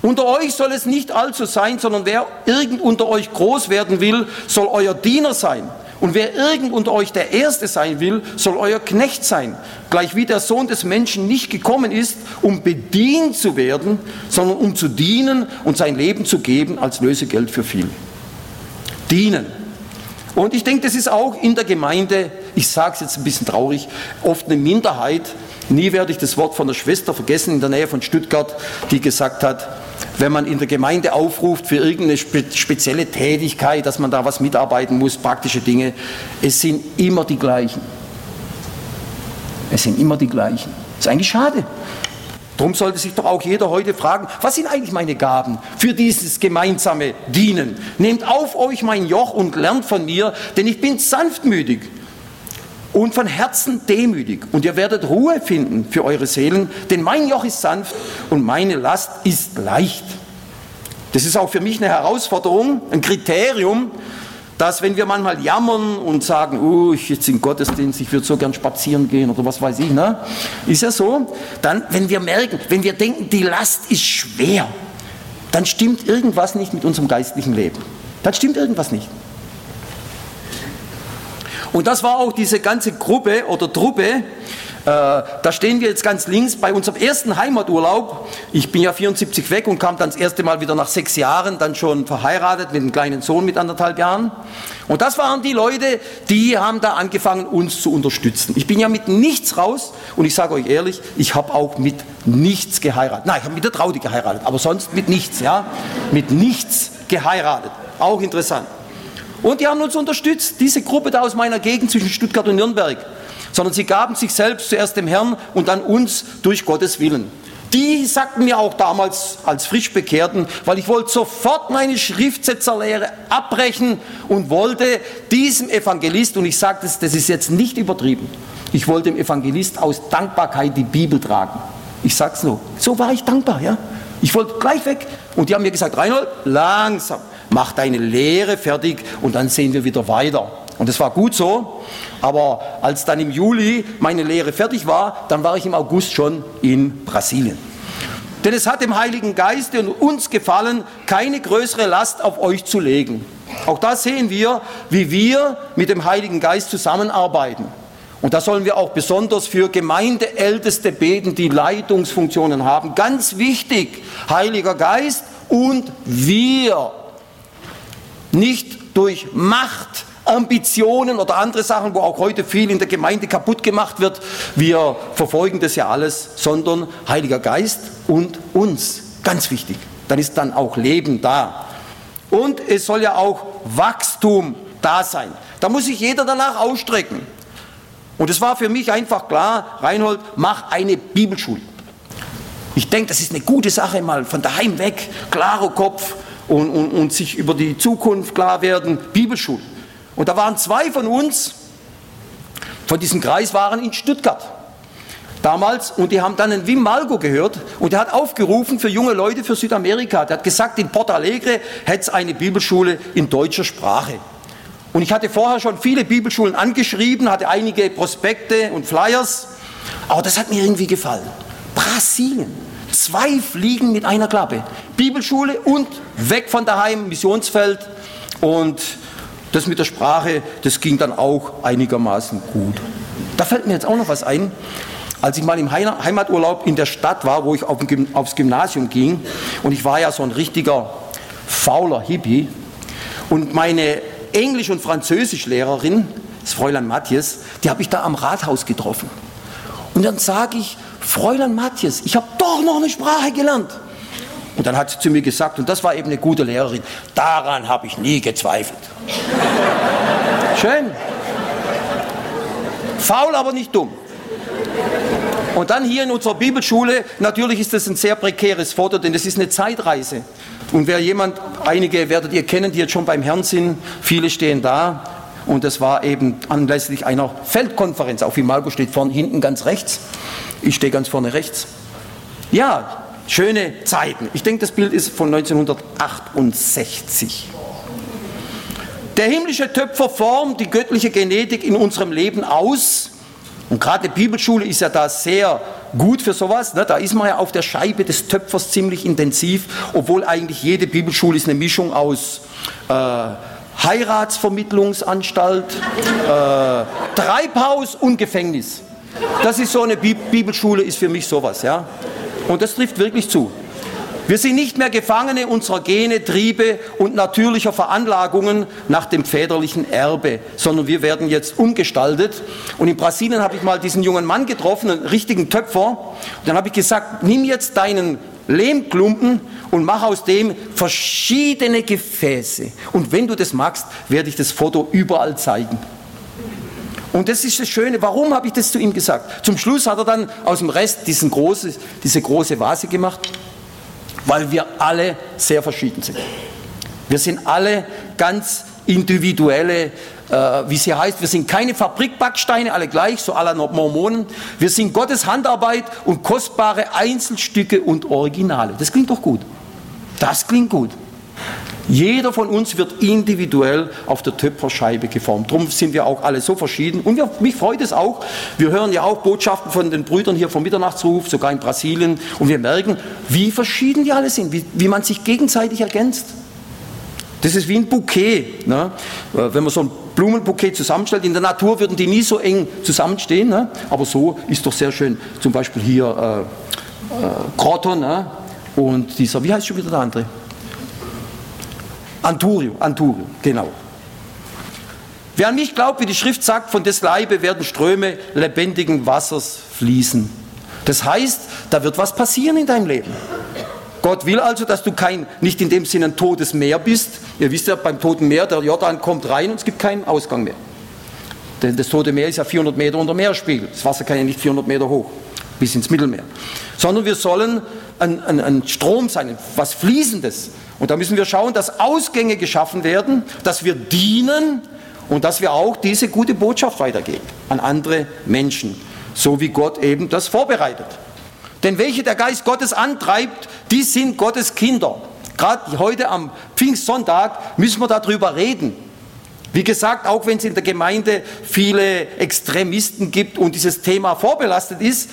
Unter euch soll es nicht allzu sein, sondern wer irgend unter euch groß werden will, soll euer Diener sein. Und wer irgend unter euch der Erste sein will, soll euer Knecht sein. Gleich wie der Sohn des Menschen nicht gekommen ist, um bedient zu werden, sondern um zu dienen und sein Leben zu geben als Lösegeld für viele. Dienen. Und ich denke, das ist auch in der Gemeinde, ich sage es jetzt ein bisschen traurig, oft eine Minderheit. Nie werde ich das Wort von der Schwester vergessen in der Nähe von Stuttgart, die gesagt hat, wenn man in der Gemeinde aufruft für irgendeine spezielle Tätigkeit, dass man da was mitarbeiten muss, praktische Dinge, es sind immer die gleichen. Es sind immer die gleichen. Das ist eigentlich schade. Darum sollte sich doch auch jeder heute fragen, was sind eigentlich meine Gaben für dieses gemeinsame Dienen? Nehmt auf euch mein Joch und lernt von mir, denn ich bin sanftmütig und von Herzen demütig. Und ihr werdet Ruhe finden für eure Seelen, denn mein Joch ist sanft und meine Last ist leicht. Das ist auch für mich eine Herausforderung, ein Kriterium, dass wenn wir manchmal jammern und sagen, oh, ich jetzt in Gottesdienst, ich würde so gern spazieren gehen oder was weiß ich, ne? ist ja so, dann, wenn wir merken, wenn wir denken, die Last ist schwer, dann stimmt irgendwas nicht mit unserem geistlichen Leben. Dann stimmt irgendwas nicht. Und das war auch diese ganze Gruppe oder Truppe. Äh, da stehen wir jetzt ganz links bei unserem ersten Heimaturlaub. Ich bin ja 74 weg und kam dann das erste Mal wieder nach sechs Jahren, dann schon verheiratet mit einem kleinen Sohn mit anderthalb Jahren. Und das waren die Leute, die haben da angefangen, uns zu unterstützen. Ich bin ja mit nichts raus und ich sage euch ehrlich, ich habe auch mit nichts geheiratet. Nein, ich habe mit der Traudi geheiratet, aber sonst mit nichts, ja, mit nichts geheiratet. Auch interessant. Und die haben uns unterstützt, diese Gruppe da aus meiner Gegend zwischen Stuttgart und Nürnberg. Sondern sie gaben sich selbst zuerst dem Herrn und dann uns durch Gottes Willen. Die sagten mir auch damals als Frischbekehrten, weil ich wollte sofort meine Schriftsetzerlehre abbrechen und wollte diesem Evangelist, und ich sage das, das ist jetzt nicht übertrieben, ich wollte dem Evangelist aus Dankbarkeit die Bibel tragen. Ich sag's so. So war ich dankbar, ja. Ich wollte gleich weg. Und die haben mir gesagt, Reinhold, langsam mach deine Lehre fertig und dann sehen wir wieder weiter. Und das war gut so, aber als dann im Juli meine Lehre fertig war, dann war ich im August schon in Brasilien. Denn es hat dem Heiligen Geist und uns gefallen, keine größere Last auf euch zu legen. Auch da sehen wir, wie wir mit dem Heiligen Geist zusammenarbeiten. Und da sollen wir auch besonders für Gemeindeälteste beten, die Leitungsfunktionen haben. Ganz wichtig, Heiliger Geist und wir nicht durch Macht, Ambitionen oder andere Sachen, wo auch heute viel in der Gemeinde kaputt gemacht wird. Wir verfolgen das ja alles, sondern Heiliger Geist und uns. Ganz wichtig. Dann ist dann auch Leben da. Und es soll ja auch Wachstum da sein. Da muss sich jeder danach ausstrecken. Und es war für mich einfach klar, Reinhold, mach eine Bibelschule. Ich denke, das ist eine gute Sache, mal von daheim weg, klarer Kopf, und, und, und sich über die Zukunft klar werden, Bibelschule. Und da waren zwei von uns, von diesem Kreis waren in Stuttgart. damals und die haben dann einen Wim Malgo gehört und der hat aufgerufen für junge Leute für Südamerika. Der hat gesagt, in Porto Alegre hätte es eine Bibelschule in deutscher Sprache. Und ich hatte vorher schon viele Bibelschulen angeschrieben, hatte einige Prospekte und Flyers, aber das hat mir irgendwie gefallen. Brasilien, zwei Fliegen mit einer Klappe. Bibelschule und weg von daheim, Missionsfeld und das mit der Sprache, das ging dann auch einigermaßen gut. Da fällt mir jetzt auch noch was ein. Als ich mal im Heimaturlaub in der Stadt war, wo ich aufs Gymnasium ging, und ich war ja so ein richtiger fauler Hippie, und meine Englisch- und Französischlehrerin, das Fräulein Matthias, die habe ich da am Rathaus getroffen. Und dann sage ich, Fräulein Matthias, ich habe doch noch eine Sprache gelernt. Und dann hat sie zu mir gesagt, und das war eben eine gute Lehrerin, daran habe ich nie gezweifelt. Schön. Faul, aber nicht dumm. Und dann hier in unserer Bibelschule, natürlich ist das ein sehr prekäres Foto, denn das ist eine Zeitreise. Und wer jemand, einige werdet ihr kennen, die jetzt schon beim Herrn sind, viele stehen da. Und das war eben anlässlich einer Feldkonferenz. Auch wie Marco steht vorne hinten ganz rechts. Ich stehe ganz vorne rechts. Ja, schöne Zeiten. Ich denke, das Bild ist von 1968. Der himmlische Töpfer formt die göttliche Genetik in unserem Leben aus. Und gerade die Bibelschule ist ja da sehr gut für sowas. Ne? Da ist man ja auf der Scheibe des Töpfers ziemlich intensiv, obwohl eigentlich jede Bibelschule ist eine Mischung aus äh, Heiratsvermittlungsanstalt, äh, Treibhaus und Gefängnis. Das ist so eine Bibelschule, ist für mich sowas. Ja? Und das trifft wirklich zu. Wir sind nicht mehr Gefangene unserer Gene, Triebe und natürlicher Veranlagungen nach dem väterlichen Erbe, sondern wir werden jetzt umgestaltet. Und in Brasilien habe ich mal diesen jungen Mann getroffen, einen richtigen Töpfer. Und dann habe ich gesagt, nimm jetzt deinen Lehmklumpen und mach aus dem verschiedene Gefäße. Und wenn du das magst, werde ich das Foto überall zeigen. Und das ist das Schöne. Warum habe ich das zu ihm gesagt? Zum Schluss hat er dann aus dem Rest diesen große, diese große Vase gemacht weil wir alle sehr verschieden sind. Wir sind alle ganz individuelle, äh, wie sie heißt, wir sind keine Fabrikbacksteine, alle gleich, so aller Mormonen. Wir sind Gottes Handarbeit und kostbare Einzelstücke und Originale. Das klingt doch gut. Das klingt gut. Jeder von uns wird individuell auf der Töpferscheibe geformt. Darum sind wir auch alle so verschieden. Und wir, mich freut es auch. Wir hören ja auch Botschaften von den Brüdern hier vom Mitternachtsruf, sogar in Brasilien. Und wir merken, wie verschieden die alle sind, wie, wie man sich gegenseitig ergänzt. Das ist wie ein Bouquet. Ne? Wenn man so ein Blumenbouquet zusammenstellt, in der Natur würden die nie so eng zusammenstehen. Ne? Aber so ist doch sehr schön. Zum Beispiel hier äh, äh, ne? und dieser, wie heißt schon wieder der andere? Anturio, Anturio, genau. Wer an mich glaubt, wie die Schrift sagt, von des Leibe werden Ströme lebendigen Wassers fließen. Das heißt, da wird was passieren in deinem Leben. Gott will also, dass du kein, nicht in dem Sinne ein totes Meer bist. Ihr wisst ja, beim Toten Meer, der Jordan kommt rein und es gibt keinen Ausgang mehr. Denn das Tote Meer ist ja 400 Meter unter Meerspiegel. Das Wasser kann ja nicht 400 Meter hoch, bis ins Mittelmeer. Sondern wir sollen ein, ein, ein Strom sein, was Fließendes. Und da müssen wir schauen, dass Ausgänge geschaffen werden, dass wir dienen und dass wir auch diese gute Botschaft weitergeben an andere Menschen, so wie Gott eben das vorbereitet. Denn welche der Geist Gottes antreibt, die sind Gottes Kinder. Gerade heute am Pfingstsonntag müssen wir darüber reden. Wie gesagt, auch wenn es in der Gemeinde viele Extremisten gibt und dieses Thema vorbelastet ist,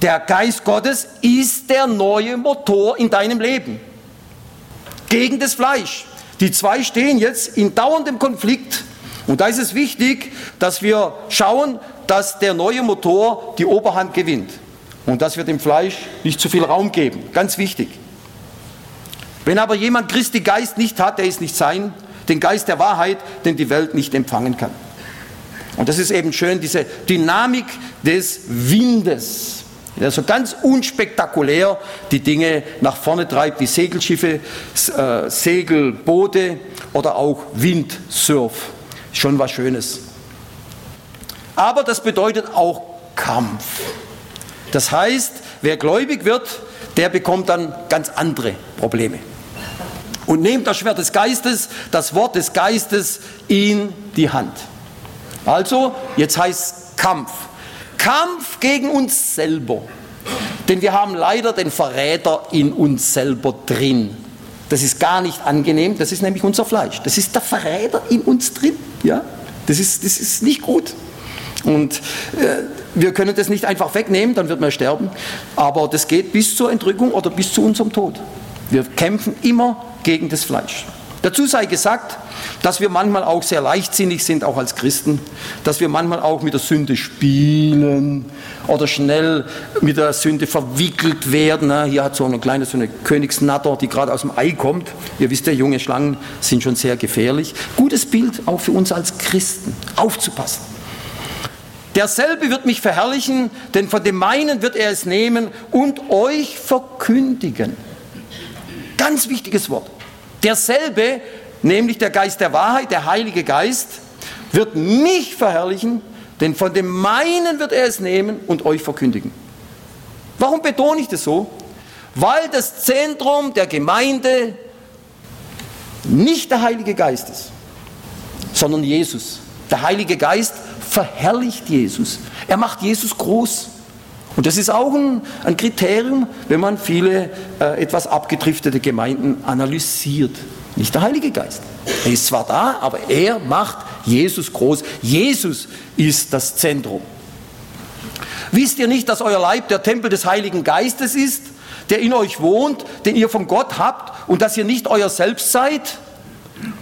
der Geist Gottes ist der neue Motor in deinem Leben gegen das Fleisch. Die zwei stehen jetzt in dauerndem Konflikt. Und da ist es wichtig, dass wir schauen, dass der neue Motor die Oberhand gewinnt. Und dass wir dem Fleisch nicht zu viel Raum geben. Ganz wichtig. Wenn aber jemand Christi Geist nicht hat, der ist nicht sein, den Geist der Wahrheit, den die Welt nicht empfangen kann. Und das ist eben schön, diese Dynamik des Windes der so ganz unspektakulär die Dinge nach vorne treibt, wie Segelschiffe, äh, Segelboote oder auch Windsurf. Schon was Schönes. Aber das bedeutet auch Kampf. Das heißt, wer gläubig wird, der bekommt dann ganz andere Probleme. Und nehmt das Schwert des Geistes, das Wort des Geistes in die Hand. Also, jetzt heißt Kampf. Kampf gegen uns selber. Denn wir haben leider den Verräter in uns selber drin. Das ist gar nicht angenehm, das ist nämlich unser Fleisch. Das ist der Verräter in uns drin. Ja? Das, ist, das ist nicht gut. Und äh, wir können das nicht einfach wegnehmen, dann wird man sterben. Aber das geht bis zur Entrückung oder bis zu unserem Tod. Wir kämpfen immer gegen das Fleisch. Dazu sei gesagt, dass wir manchmal auch sehr leichtsinnig sind, auch als Christen, dass wir manchmal auch mit der Sünde spielen oder schnell mit der Sünde verwickelt werden. Hier hat so eine kleine so eine Königsnatter, die gerade aus dem Ei kommt. Ihr wisst ja, junge Schlangen sind schon sehr gefährlich. Gutes Bild auch für uns als Christen, aufzupassen. Derselbe wird mich verherrlichen, denn von dem meinen wird er es nehmen und euch verkündigen. Ganz wichtiges Wort. Derselbe, nämlich der Geist der Wahrheit, der Heilige Geist, wird mich verherrlichen, denn von dem meinen wird er es nehmen und euch verkündigen. Warum betone ich das so? Weil das Zentrum der Gemeinde nicht der Heilige Geist ist, sondern Jesus. Der Heilige Geist verherrlicht Jesus. Er macht Jesus groß. Und das ist auch ein, ein Kriterium, wenn man viele äh, etwas abgedriftete Gemeinden analysiert. Nicht der Heilige Geist. Er ist zwar da, aber er macht Jesus groß. Jesus ist das Zentrum. Wisst ihr nicht, dass euer Leib der Tempel des Heiligen Geistes ist, der in euch wohnt, den ihr von Gott habt und dass ihr nicht euer Selbst seid?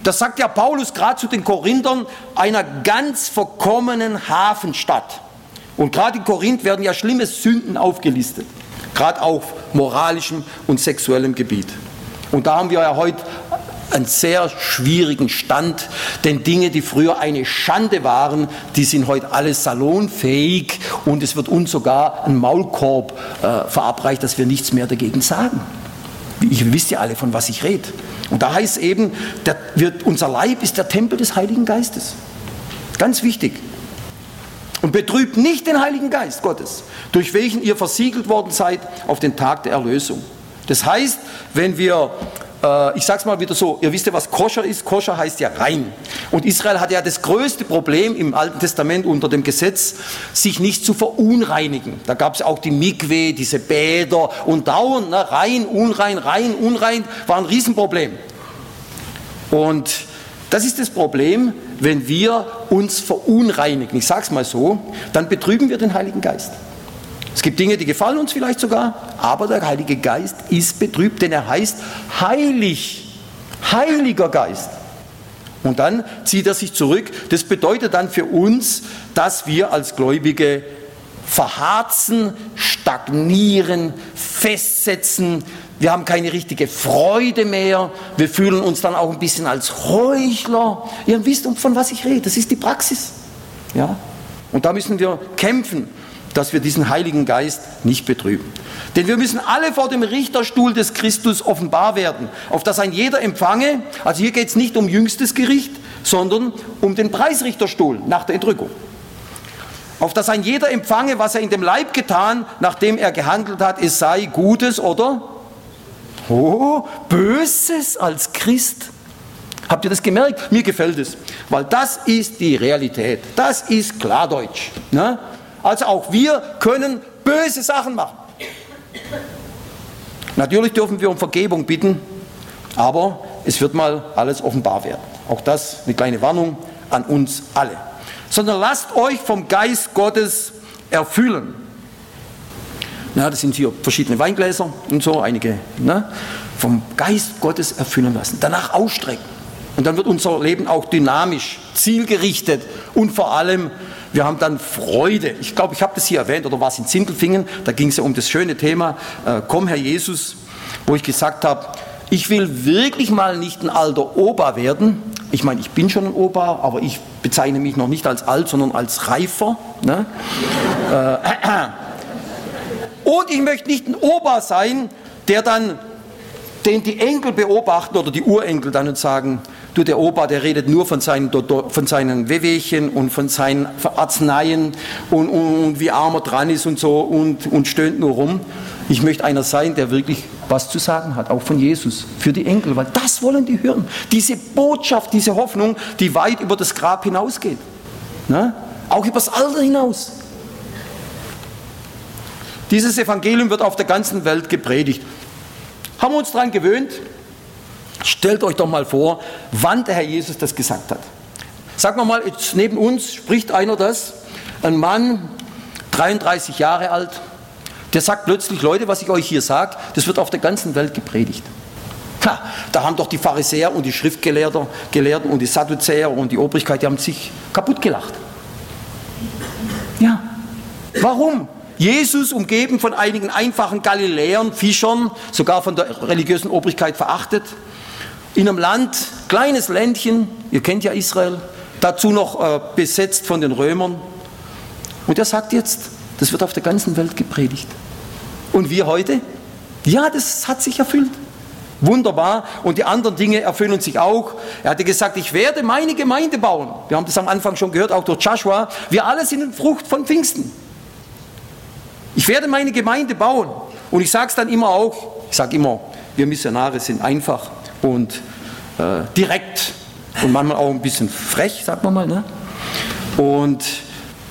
Das sagt ja Paulus gerade zu den Korinthern, einer ganz verkommenen Hafenstadt. Und gerade in Korinth werden ja schlimme Sünden aufgelistet, gerade auf moralischem und sexuellem Gebiet. Und da haben wir ja heute einen sehr schwierigen Stand, denn Dinge, die früher eine Schande waren, die sind heute alle salonfähig und es wird uns sogar ein Maulkorb äh, verabreicht, dass wir nichts mehr dagegen sagen. Ihr wisst ja alle, von was ich rede. Und da heißt eben, der, wird, unser Leib ist der Tempel des Heiligen Geistes. Ganz wichtig. Und betrübt nicht den Heiligen Geist Gottes, durch welchen ihr versiegelt worden seid auf den Tag der Erlösung. Das heißt, wenn wir äh, ich sage es mal wieder so, ihr wisst ja, was Koscher ist. Koscher heißt ja rein. Und Israel hat ja das größte Problem im Alten Testament unter dem Gesetz, sich nicht zu verunreinigen. Da gab es auch die Mikwe, diese Bäder und dauernd ne, rein, unrein, rein, unrein, war ein Riesenproblem. Und das ist das Problem, wenn wir uns verunreinigen. Ich sage es mal so, dann betrüben wir den Heiligen Geist. Es gibt Dinge, die gefallen uns vielleicht sogar, aber der Heilige Geist ist betrübt, denn er heißt heilig, heiliger Geist. Und dann zieht er sich zurück. Das bedeutet dann für uns, dass wir als Gläubige verharzen, stagnieren, festsetzen. Wir haben keine richtige Freude mehr. Wir fühlen uns dann auch ein bisschen als Heuchler. Ihr wisst, von was ich rede. Das ist die Praxis. Ja? Und da müssen wir kämpfen dass wir diesen Heiligen Geist nicht betrüben. Denn wir müssen alle vor dem Richterstuhl des Christus offenbar werden, auf das ein jeder empfange, also hier geht es nicht um jüngstes Gericht, sondern um den Preisrichterstuhl nach der Entrückung. Auf das ein jeder empfange, was er in dem Leib getan, nachdem er gehandelt hat, es sei Gutes oder oh, Böses als Christ. Habt ihr das gemerkt? Mir gefällt es, weil das ist die Realität. Das ist Klardeutsch. Ne? Also auch wir können böse Sachen machen. Natürlich dürfen wir um Vergebung bitten, aber es wird mal alles offenbar werden. Auch das eine kleine Warnung an uns alle. Sondern lasst euch vom Geist Gottes erfüllen. Na, das sind hier verschiedene Weingläser und so, einige. Ne? Vom Geist Gottes erfüllen lassen. Danach ausstrecken. Und dann wird unser Leben auch dynamisch, zielgerichtet und vor allem wir haben dann Freude. Ich glaube, ich habe das hier erwähnt oder war es in Zindelfingen. Da ging es ja um das schöne Thema, äh, komm Herr Jesus, wo ich gesagt habe, ich will wirklich mal nicht ein alter Opa werden. Ich meine, ich bin schon ein Opa, aber ich bezeichne mich noch nicht als alt, sondern als reifer. Ne? äh, und ich möchte nicht ein Opa sein, der dann den die Enkel beobachten oder die Urenkel dann und sagen, du der Opa, der redet nur von seinen, von seinen Wehwehchen und von seinen Arzneien und, und, und, wie arm er dran ist und so und, und stöhnt nur rum. Ich möchte einer sein, der wirklich was zu sagen hat, auch von Jesus, für die Enkel, weil das wollen die hören. Diese Botschaft, diese Hoffnung, die weit über das Grab hinausgeht. Ne? Auch über das Alter hinaus. Dieses Evangelium wird auf der ganzen Welt gepredigt. Haben wir uns daran gewöhnt? Stellt euch doch mal vor, wann der Herr Jesus das gesagt hat. Sagen wir mal, jetzt neben uns spricht einer das, ein Mann, 33 Jahre alt, der sagt plötzlich, Leute, was ich euch hier sage, das wird auf der ganzen Welt gepredigt. Ha, da haben doch die Pharisäer und die Schriftgelehrten Gelehrten und die Sadduzäer und die Obrigkeit, die haben sich kaputt gelacht. Ja. Warum? Jesus, umgeben von einigen einfachen Galiläern, Fischern, sogar von der religiösen Obrigkeit verachtet, in einem Land, kleines Ländchen, ihr kennt ja Israel, dazu noch äh, besetzt von den Römern. Und er sagt jetzt, das wird auf der ganzen Welt gepredigt. Und wir heute? Ja, das hat sich erfüllt. Wunderbar. Und die anderen Dinge erfüllen sich auch. Er hatte gesagt, ich werde meine Gemeinde bauen. Wir haben das am Anfang schon gehört, auch durch Joshua. Wir alle sind eine Frucht von Pfingsten. Ich werde meine Gemeinde bauen. Und ich sage es dann immer auch, ich sage immer, wir Missionare sind einfach und äh, direkt und manchmal auch ein bisschen frech, sagt man mal. Ne? Und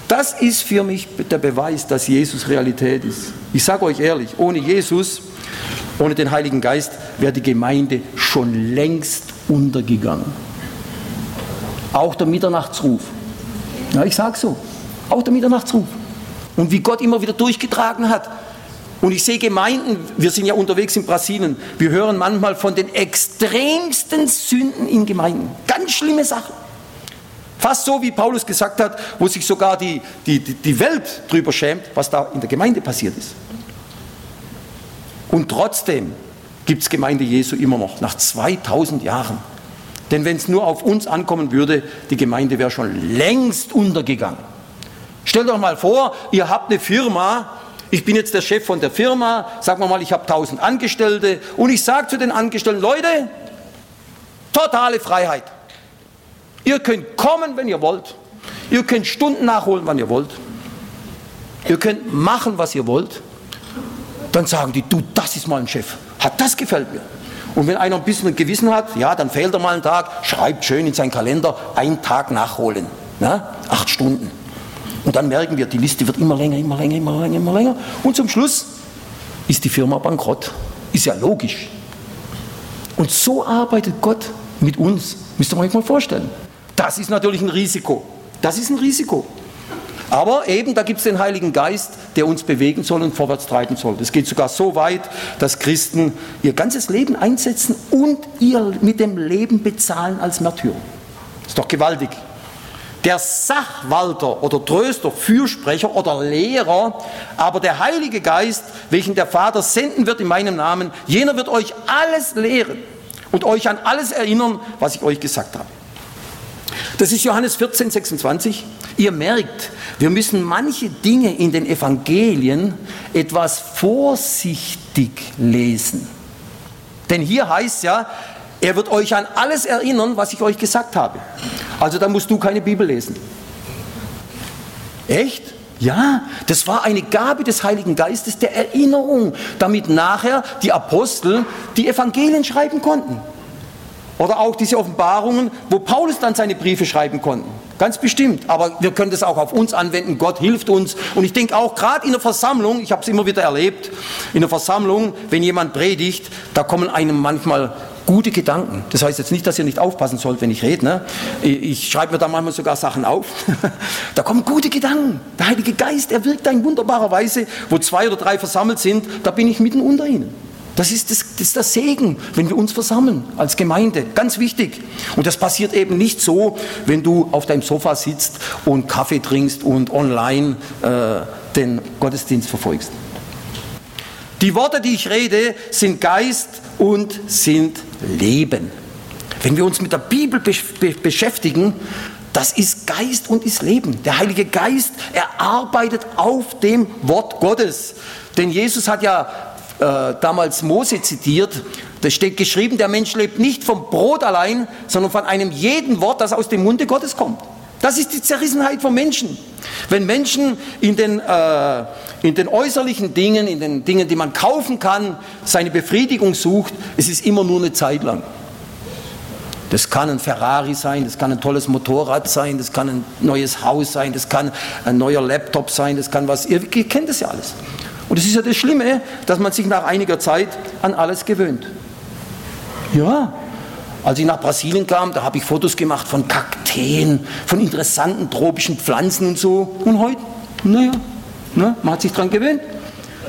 das ist für mich der Beweis, dass Jesus Realität ist. Ich sage euch ehrlich, ohne Jesus, ohne den Heiligen Geist, wäre die Gemeinde schon längst untergegangen. Auch der Mitternachtsruf. Ja, ich sage so. Auch der Mitternachtsruf. Und wie Gott immer wieder durchgetragen hat. Und ich sehe Gemeinden, wir sind ja unterwegs in Brasilien, wir hören manchmal von den extremsten Sünden in Gemeinden. Ganz schlimme Sachen. Fast so, wie Paulus gesagt hat, wo sich sogar die, die, die Welt drüber schämt, was da in der Gemeinde passiert ist. Und trotzdem gibt es Gemeinde Jesu immer noch, nach 2000 Jahren. Denn wenn es nur auf uns ankommen würde, die Gemeinde wäre schon längst untergegangen. Stellt euch mal vor, ihr habt eine Firma, ich bin jetzt der Chef von der Firma, sagen wir mal, ich habe 1000 Angestellte und ich sage zu den Angestellten, Leute, totale Freiheit. Ihr könnt kommen, wenn ihr wollt. Ihr könnt Stunden nachholen, wann ihr wollt. Ihr könnt machen, was ihr wollt. Dann sagen die, du, das ist mal ein Chef. Hat das gefällt mir. Und wenn einer ein bisschen ein Gewissen hat, ja, dann fehlt er mal einen Tag, schreibt schön in seinen Kalender, einen Tag nachholen. Ne? Acht Stunden. Und dann merken wir, die Liste wird immer länger, immer länger, immer länger, immer länger. Und zum Schluss ist die Firma bankrott. Ist ja logisch. Und so arbeitet Gott mit uns. Müsst ihr euch mal vorstellen. Das ist natürlich ein Risiko. Das ist ein Risiko. Aber eben, da gibt es den Heiligen Geist, der uns bewegen soll und vorwärts treiben soll. Das geht sogar so weit, dass Christen ihr ganzes Leben einsetzen und ihr mit dem Leben bezahlen als Märtyrer. Ist doch gewaltig. Der Sachwalter oder Tröster, Fürsprecher oder Lehrer, aber der Heilige Geist, welchen der Vater senden wird in meinem Namen, jener wird euch alles lehren und euch an alles erinnern, was ich euch gesagt habe. Das ist Johannes 14, 26. Ihr merkt, wir müssen manche Dinge in den Evangelien etwas vorsichtig lesen. Denn hier heißt ja, er wird euch an alles erinnern, was ich euch gesagt habe. Also dann musst du keine Bibel lesen. Echt? Ja, das war eine Gabe des Heiligen Geistes der Erinnerung, damit nachher die Apostel die Evangelien schreiben konnten. Oder auch diese Offenbarungen, wo Paulus dann seine Briefe schreiben konnte. Ganz bestimmt. Aber wir können das auch auf uns anwenden. Gott hilft uns. Und ich denke auch gerade in der Versammlung, ich habe es immer wieder erlebt, in der Versammlung, wenn jemand predigt, da kommen einem manchmal gute Gedanken. Das heißt jetzt nicht, dass ihr nicht aufpassen sollt, wenn ich rede. Ne? Ich schreibe mir da manchmal sogar Sachen auf. da kommen gute Gedanken. Der Heilige Geist, er wirkt da in wunderbarer Weise. Wo zwei oder drei versammelt sind, da bin ich mitten unter ihnen. Das ist, das, das ist der Segen, wenn wir uns versammeln als Gemeinde. Ganz wichtig. Und das passiert eben nicht so, wenn du auf deinem Sofa sitzt und Kaffee trinkst und online äh, den Gottesdienst verfolgst. Die Worte, die ich rede, sind Geist und sind Leben. Wenn wir uns mit der Bibel beschäftigen, das ist Geist und ist Leben. Der Heilige Geist, er arbeitet auf dem Wort Gottes. Denn Jesus hat ja äh, damals Mose zitiert. Da steht geschrieben, der Mensch lebt nicht vom Brot allein, sondern von einem jeden Wort, das aus dem Munde Gottes kommt. Das ist die Zerrissenheit von Menschen. Wenn Menschen in den, äh, in den äußerlichen Dingen, in den Dingen, die man kaufen kann, seine Befriedigung sucht, es ist immer nur eine Zeit lang. Das kann ein Ferrari sein, das kann ein tolles Motorrad sein, das kann ein neues Haus sein, das kann ein neuer Laptop sein, das kann was, ihr, ihr kennt das ja alles. Und es ist ja das Schlimme, dass man sich nach einiger Zeit an alles gewöhnt. Ja, als ich nach Brasilien kam, da habe ich Fotos gemacht von Kakteen, von interessanten tropischen Pflanzen und so. Und heute, naja, ne, man hat sich daran gewöhnt.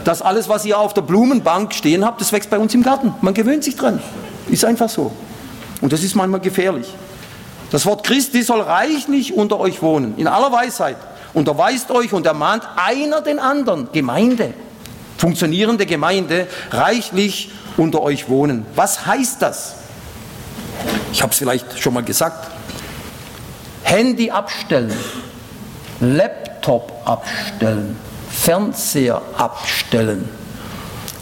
Das alles, was ihr auf der Blumenbank stehen habt, das wächst bei uns im Garten. Man gewöhnt sich dran. Ist einfach so. Und das ist manchmal gefährlich. Das Wort Christi soll reichlich unter euch wohnen, in aller Weisheit. Unterweist euch und ermahnt einer den anderen, Gemeinde, funktionierende Gemeinde, reichlich unter euch wohnen. Was heißt das? Ich habe es vielleicht schon mal gesagt. Handy abstellen, Laptop abstellen, Fernseher abstellen.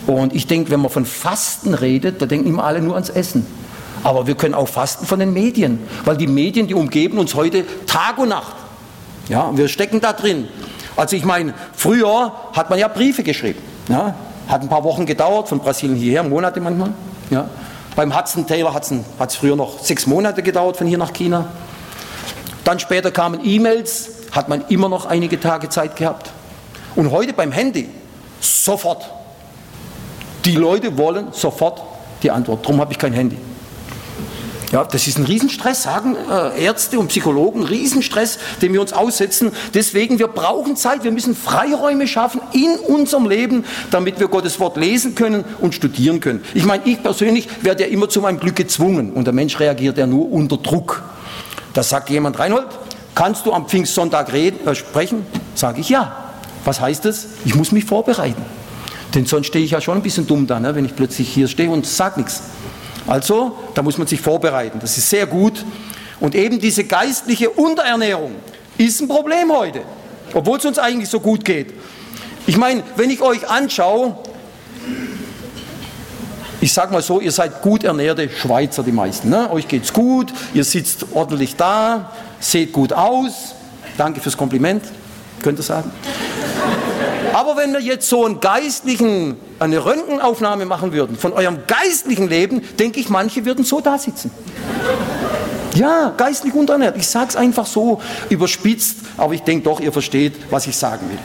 Und ich denke, wenn man von Fasten redet, da denken immer alle nur ans Essen. Aber wir können auch fasten von den Medien, weil die Medien, die umgeben uns heute Tag und Nacht. Ja, wir stecken da drin. Also ich meine, früher hat man ja Briefe geschrieben. Ja, hat ein paar Wochen gedauert, von Brasilien hierher, Monate manchmal. Ja. Beim Hudson Taylor hat es früher noch sechs Monate gedauert, von hier nach China. Dann später kamen E-Mails, hat man immer noch einige Tage Zeit gehabt. Und heute beim Handy, sofort. Die Leute wollen sofort die Antwort. Darum habe ich kein Handy. Ja, das ist ein Riesenstress, sagen äh, Ärzte und Psychologen, Riesenstress, den wir uns aussetzen. Deswegen, wir brauchen Zeit, wir müssen Freiräume schaffen in unserem Leben, damit wir Gottes Wort lesen können und studieren können. Ich meine, ich persönlich werde ja immer zu meinem Glück gezwungen und der Mensch reagiert ja nur unter Druck. Da sagt jemand, Reinhold, kannst du am Pfingstsonntag reden, äh, sprechen? Sage ich ja. Was heißt das? Ich muss mich vorbereiten. Denn sonst stehe ich ja schon ein bisschen dumm da, ne, wenn ich plötzlich hier stehe und sage nichts. Also, da muss man sich vorbereiten. Das ist sehr gut. Und eben diese geistliche Unterernährung ist ein Problem heute, obwohl es uns eigentlich so gut geht. Ich meine, wenn ich euch anschaue, ich sage mal so, ihr seid gut ernährte Schweizer, die meisten. Ne? Euch geht's gut, ihr sitzt ordentlich da, seht gut aus. Danke fürs Kompliment, könnt ihr sagen. Aber wenn wir jetzt so einen geistlichen, eine Röntgenaufnahme machen würden von eurem geistlichen Leben, denke ich, manche würden so da sitzen. Ja, geistlich unterernährt. Ich sage es einfach so überspitzt, aber ich denke doch, ihr versteht, was ich sagen will.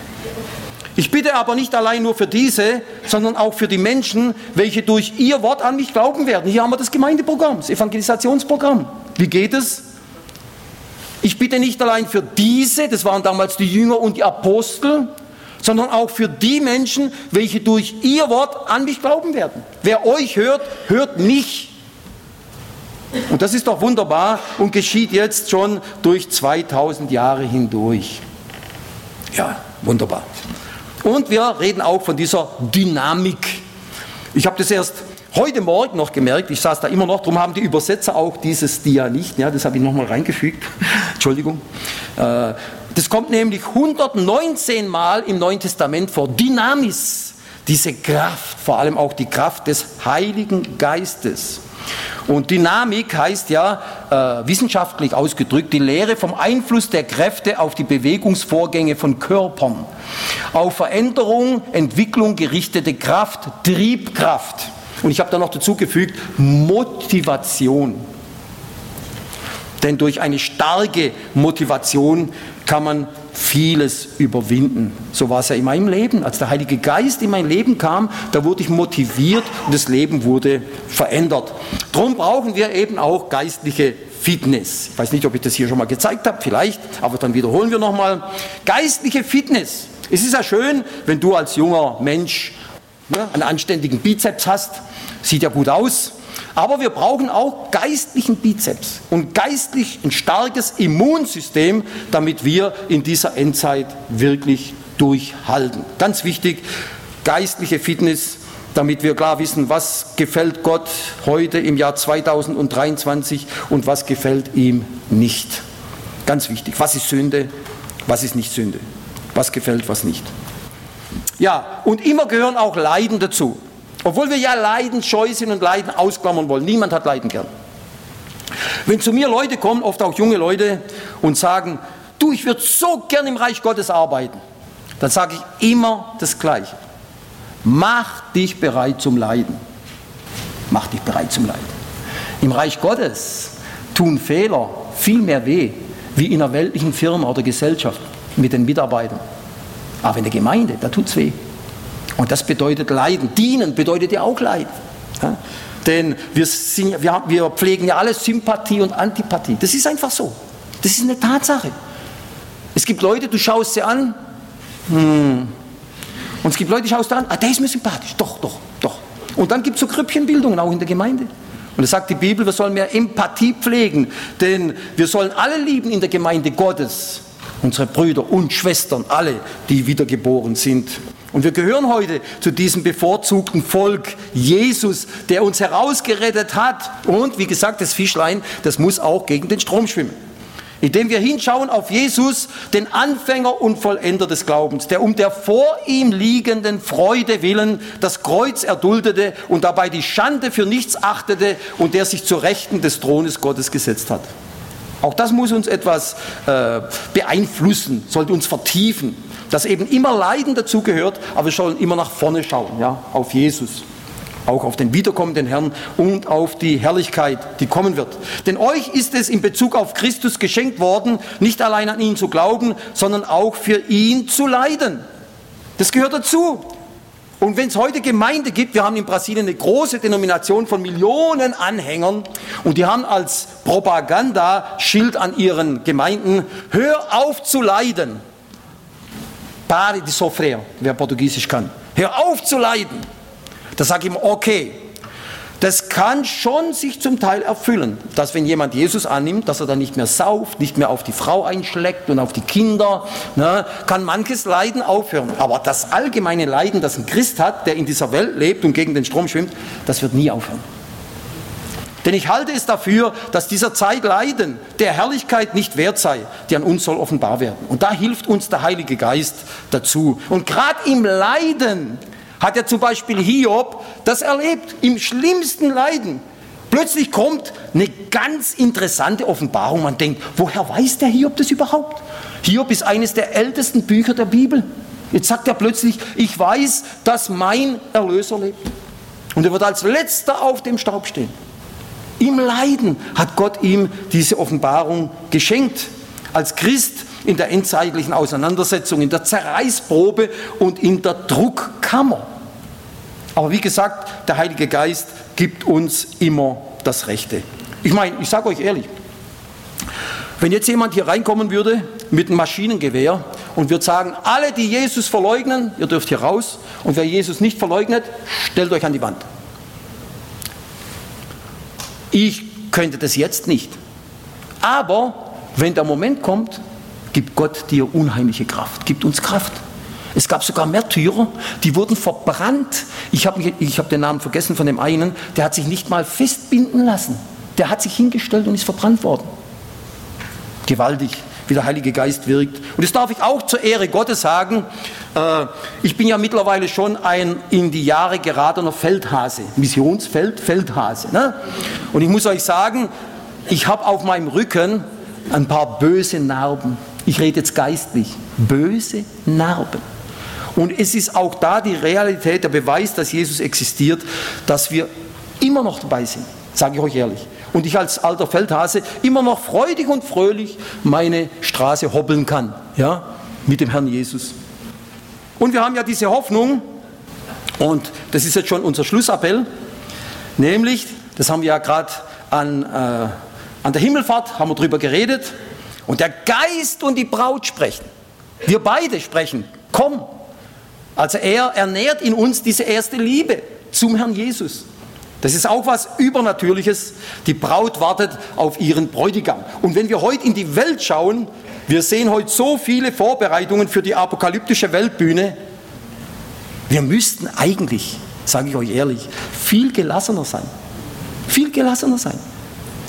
Ich bitte aber nicht allein nur für diese, sondern auch für die Menschen, welche durch ihr Wort an mich glauben werden. Hier haben wir das Gemeindeprogramm, das Evangelisationsprogramm. Wie geht es? Ich bitte nicht allein für diese, das waren damals die Jünger und die Apostel, sondern auch für die Menschen, welche durch ihr Wort an mich glauben werden. Wer euch hört, hört mich. Und das ist doch wunderbar und geschieht jetzt schon durch 2000 Jahre hindurch. Ja, wunderbar. Und wir reden auch von dieser Dynamik. Ich habe das erst heute Morgen noch gemerkt, ich saß da immer noch, darum haben die Übersetzer auch dieses Dia nicht, ja, das habe ich nochmal reingefügt, Entschuldigung. Äh, das kommt nämlich 119 Mal im Neuen Testament vor. Dynamis, diese Kraft, vor allem auch die Kraft des Heiligen Geistes. Und Dynamik heißt ja äh, wissenschaftlich ausgedrückt die Lehre vom Einfluss der Kräfte auf die Bewegungsvorgänge von Körpern, auf Veränderung, Entwicklung gerichtete Kraft, Triebkraft. Und ich habe da noch dazu gefügt Motivation. Denn durch eine starke Motivation kann man vieles überwinden. So war es ja in meinem Leben. Als der Heilige Geist in mein Leben kam, da wurde ich motiviert und das Leben wurde verändert. Darum brauchen wir eben auch geistliche Fitness. Ich weiß nicht, ob ich das hier schon mal gezeigt habe, vielleicht, aber dann wiederholen wir nochmal. Geistliche Fitness. Es ist ja schön, wenn du als junger Mensch ne, einen anständigen Bizeps hast. Sieht ja gut aus. Aber wir brauchen auch geistlichen Bizeps und geistlich ein starkes Immunsystem, damit wir in dieser Endzeit wirklich durchhalten. Ganz wichtig, geistliche Fitness, damit wir klar wissen, was gefällt Gott heute im Jahr 2023 und was gefällt ihm nicht. Ganz wichtig, was ist Sünde, was ist nicht Sünde, was gefällt, was nicht. Ja, und immer gehören auch Leiden dazu. Obwohl wir ja Leiden scheu sind und Leiden ausklammern wollen. Niemand hat Leiden gern. Wenn zu mir Leute kommen, oft auch junge Leute, und sagen, du, ich würde so gern im Reich Gottes arbeiten, dann sage ich immer das Gleiche. Mach dich bereit zum Leiden. Mach dich bereit zum Leiden. Im Reich Gottes tun Fehler viel mehr weh, wie in einer weltlichen Firma oder Gesellschaft mit den Mitarbeitern. Aber in der Gemeinde, da tut es weh. Und das bedeutet Leiden. Dienen bedeutet ja auch Leiden. Ja? Denn wir, sind, wir, wir pflegen ja alle Sympathie und Antipathie. Das ist einfach so. Das ist eine Tatsache. Es gibt Leute, du schaust sie an, hm. und es gibt Leute, die schaust du an, ah, der ist mir sympathisch. Doch, doch, doch. Und dann gibt es so Krüppchenbildungen auch in der Gemeinde. Und es sagt die Bibel, wir sollen mehr Empathie pflegen, denn wir sollen alle lieben in der Gemeinde Gottes, unsere Brüder und Schwestern, alle, die wiedergeboren sind. Und wir gehören heute zu diesem bevorzugten Volk Jesus, der uns herausgerettet hat. Und wie gesagt, das Fischlein, das muss auch gegen den Strom schwimmen. Indem wir hinschauen auf Jesus, den Anfänger und Vollender des Glaubens, der um der vor ihm liegenden Freude willen das Kreuz erduldete und dabei die Schande für nichts achtete und der sich zur Rechten des Thrones Gottes gesetzt hat. Auch das muss uns etwas äh, beeinflussen, sollte uns vertiefen dass eben immer Leiden dazugehört, aber wir sollen immer nach vorne schauen, ja, auf Jesus. Auch auf den wiederkommenden Herrn und auf die Herrlichkeit, die kommen wird. Denn euch ist es in Bezug auf Christus geschenkt worden, nicht allein an ihn zu glauben, sondern auch für ihn zu leiden. Das gehört dazu. Und wenn es heute Gemeinde gibt, wir haben in Brasilien eine große Denomination von Millionen Anhängern und die haben als Propagandaschild an ihren Gemeinden, hör auf zu leiden. Pare de sofrer, wer Portugiesisch kann. Hör auf zu leiden. Da sage ich ihm, okay, das kann schon sich zum Teil erfüllen, dass wenn jemand Jesus annimmt, dass er dann nicht mehr sauft, nicht mehr auf die Frau einschlägt und auf die Kinder, ne, kann manches Leiden aufhören. Aber das allgemeine Leiden, das ein Christ hat, der in dieser Welt lebt und gegen den Strom schwimmt, das wird nie aufhören. Denn ich halte es dafür, dass dieser Zeit Leiden der Herrlichkeit nicht wert sei, die an uns soll offenbar werden. Und da hilft uns der Heilige Geist dazu. Und gerade im Leiden hat er zum Beispiel Hiob das erlebt, im schlimmsten Leiden. Plötzlich kommt eine ganz interessante Offenbarung. Man denkt, woher weiß der Hiob das überhaupt? Hiob ist eines der ältesten Bücher der Bibel. Jetzt sagt er plötzlich, ich weiß, dass mein Erlöser lebt. Und er wird als letzter auf dem Staub stehen. Im Leiden hat Gott ihm diese Offenbarung geschenkt. Als Christ in der endzeitlichen Auseinandersetzung, in der Zerreißprobe und in der Druckkammer. Aber wie gesagt, der Heilige Geist gibt uns immer das Rechte. Ich meine, ich sage euch ehrlich, wenn jetzt jemand hier reinkommen würde mit einem Maschinengewehr und würde sagen, alle, die Jesus verleugnen, ihr dürft hier raus, und wer Jesus nicht verleugnet, stellt euch an die Wand. Ich könnte das jetzt nicht. Aber wenn der Moment kommt, gibt Gott dir unheimliche Kraft, gibt uns Kraft. Es gab sogar Märtyrer, die wurden verbrannt. Ich habe ich hab den Namen vergessen von dem einen, der hat sich nicht mal festbinden lassen. Der hat sich hingestellt und ist verbrannt worden. Gewaltig wie der Heilige Geist wirkt. Und das darf ich auch zur Ehre Gottes sagen. Äh, ich bin ja mittlerweile schon ein in die Jahre geratener Feldhase, Missionsfeld, Feldhase. Ne? Und ich muss euch sagen, ich habe auf meinem Rücken ein paar böse Narben. Ich rede jetzt geistlich. Böse Narben. Und es ist auch da die Realität, der Beweis, dass Jesus existiert, dass wir immer noch dabei sind, sage ich euch ehrlich und ich als alter Feldhase immer noch freudig und fröhlich meine Straße hobbeln kann, ja, mit dem Herrn Jesus. Und wir haben ja diese Hoffnung, und das ist jetzt schon unser Schlussappell, nämlich, das haben wir ja gerade an, äh, an der Himmelfahrt, haben wir darüber geredet, und der Geist und die Braut sprechen. Wir beide sprechen, komm. Also er ernährt in uns diese erste Liebe zum Herrn Jesus. Das ist auch was Übernatürliches. Die Braut wartet auf ihren Bräutigam. Und wenn wir heute in die Welt schauen, wir sehen heute so viele Vorbereitungen für die apokalyptische Weltbühne. Wir müssten eigentlich, sage ich euch ehrlich, viel gelassener sein. Viel gelassener sein.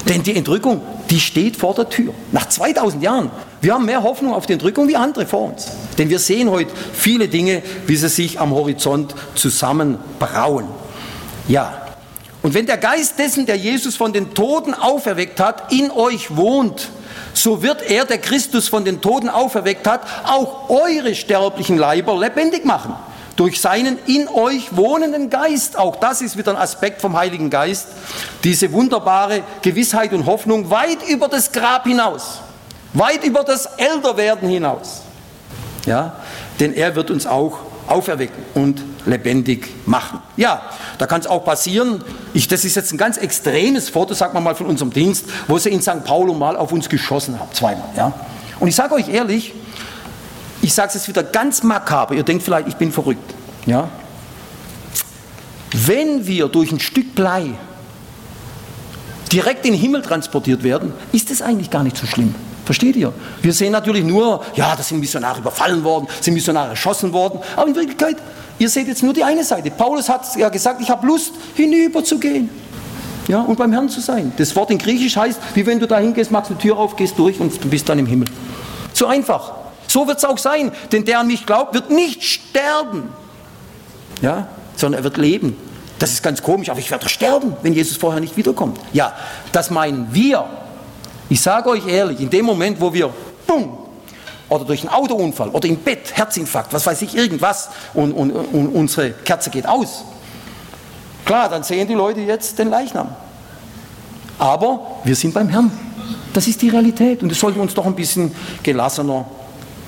Denn die Entrückung, die steht vor der Tür. Nach 2000 Jahren. Wir haben mehr Hoffnung auf die Entrückung wie andere vor uns. Denn wir sehen heute viele Dinge, wie sie sich am Horizont zusammenbrauen. Ja, und wenn der Geist dessen, der Jesus von den Toten auferweckt hat, in euch wohnt, so wird er, der Christus von den Toten auferweckt hat, auch eure sterblichen Leiber lebendig machen. Durch seinen in euch wohnenden Geist. Auch das ist wieder ein Aspekt vom Heiligen Geist. Diese wunderbare Gewissheit und Hoffnung weit über das Grab hinaus. Weit über das Älterwerden hinaus. Ja, denn er wird uns auch auferwecken und lebendig machen. Ja, da kann es auch passieren, ich, das ist jetzt ein ganz extremes Foto, sagen wir mal, von unserem Dienst, wo sie in St. Paulo mal auf uns geschossen haben, zweimal. Ja? Und ich sage euch ehrlich, ich sage es jetzt wieder ganz makaber, ihr denkt vielleicht, ich bin verrückt. Ja? Wenn wir durch ein Stück Blei direkt in den Himmel transportiert werden, ist es eigentlich gar nicht so schlimm. Versteht ihr? Wir sehen natürlich nur, ja, da sind Missionare überfallen worden, sind Missionare erschossen worden, aber in Wirklichkeit, ihr seht jetzt nur die eine Seite. Paulus hat ja gesagt, ich habe Lust, hinüber zu gehen. Ja, und beim Herrn zu sein. Das Wort in Griechisch heißt, wie wenn du da hingehst, machst eine Tür auf, gehst durch und du bist dann im Himmel. So einfach. So wird es auch sein, denn der an mich glaubt, wird nicht sterben, ja, sondern er wird leben. Das ist ganz komisch, aber ich werde sterben, wenn Jesus vorher nicht wiederkommt. Ja, das meinen wir. Ich sage euch ehrlich, in dem Moment, wo wir, bumm, oder durch einen Autounfall oder im Bett, Herzinfarkt, was weiß ich, irgendwas und, und, und unsere Kerze geht aus. Klar, dann sehen die Leute jetzt den Leichnam. Aber wir sind beim Herrn. Das ist die Realität und das sollte uns doch ein bisschen gelassener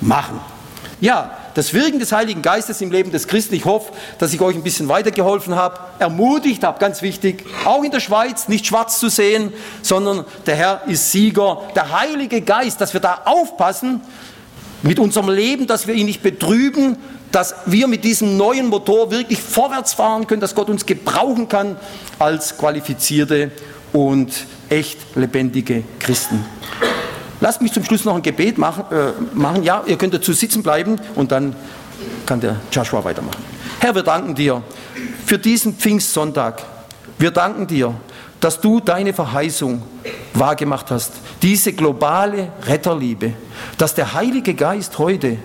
machen. Ja, das Wirken des Heiligen Geistes im Leben des Christen. Ich hoffe, dass ich euch ein bisschen weitergeholfen habe, ermutigt habe, ganz wichtig, auch in der Schweiz nicht schwarz zu sehen, sondern der Herr ist Sieger. Der Heilige Geist, dass wir da aufpassen mit unserem Leben, dass wir ihn nicht betrüben, dass wir mit diesem neuen Motor wirklich vorwärts fahren können, dass Gott uns gebrauchen kann als qualifizierte und echt lebendige Christen. Lasst mich zum Schluss noch ein Gebet machen. Äh, machen. Ja, ihr könnt dazu sitzen bleiben und dann kann der Joshua weitermachen. Herr, wir danken dir für diesen Pfingstsonntag. Wir danken dir, dass du deine Verheißung wahrgemacht hast, diese globale Retterliebe, dass der Heilige Geist heute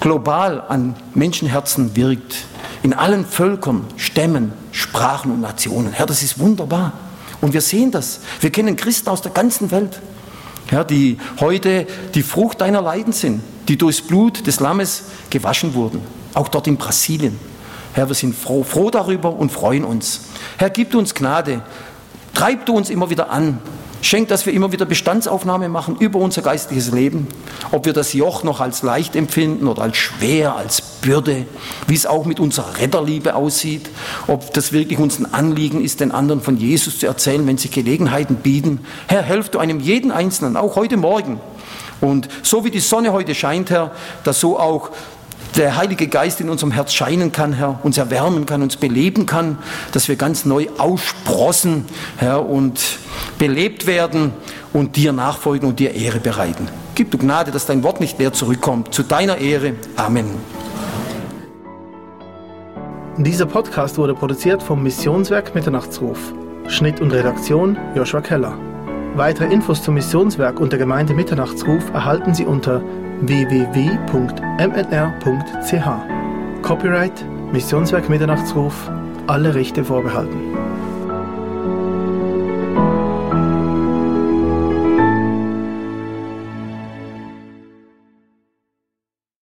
global an Menschenherzen wirkt, in allen Völkern, Stämmen, Sprachen und Nationen. Herr, das ist wunderbar. Und wir sehen das. Wir kennen Christen aus der ganzen Welt ja, die heute die Frucht deiner Leiden sind, die durchs Blut des Lammes gewaschen wurden, auch dort in Brasilien. Herr, wir sind froh, froh darüber und freuen uns. Herr, gib uns Gnade, treib du uns immer wieder an, Schenkt, dass wir immer wieder Bestandsaufnahme machen über unser geistliches Leben, ob wir das Joch noch als leicht empfinden oder als schwer, als Bürde, wie es auch mit unserer Retterliebe aussieht, ob das wirklich uns ein Anliegen ist, den anderen von Jesus zu erzählen, wenn sich Gelegenheiten bieten. Herr, helf du einem jeden Einzelnen, auch heute Morgen. Und so wie die Sonne heute scheint, Herr, dass so auch der Heilige Geist in unserem Herz scheinen kann, Herr, uns erwärmen kann, uns beleben kann, dass wir ganz neu aussprossen, Herr, und belebt werden und dir nachfolgen und dir Ehre bereiten. Gib du Gnade, dass dein Wort nicht leer zurückkommt. Zu deiner Ehre. Amen. Dieser Podcast wurde produziert vom Missionswerk Mitternachtsruf. Schnitt und Redaktion Joshua Keller. Weitere Infos zum Missionswerk und der Gemeinde Mitternachtsruf erhalten Sie unter www.mnr.ch. Copyright Missionswerk Mitternachtsruf, alle Rechte vorbehalten.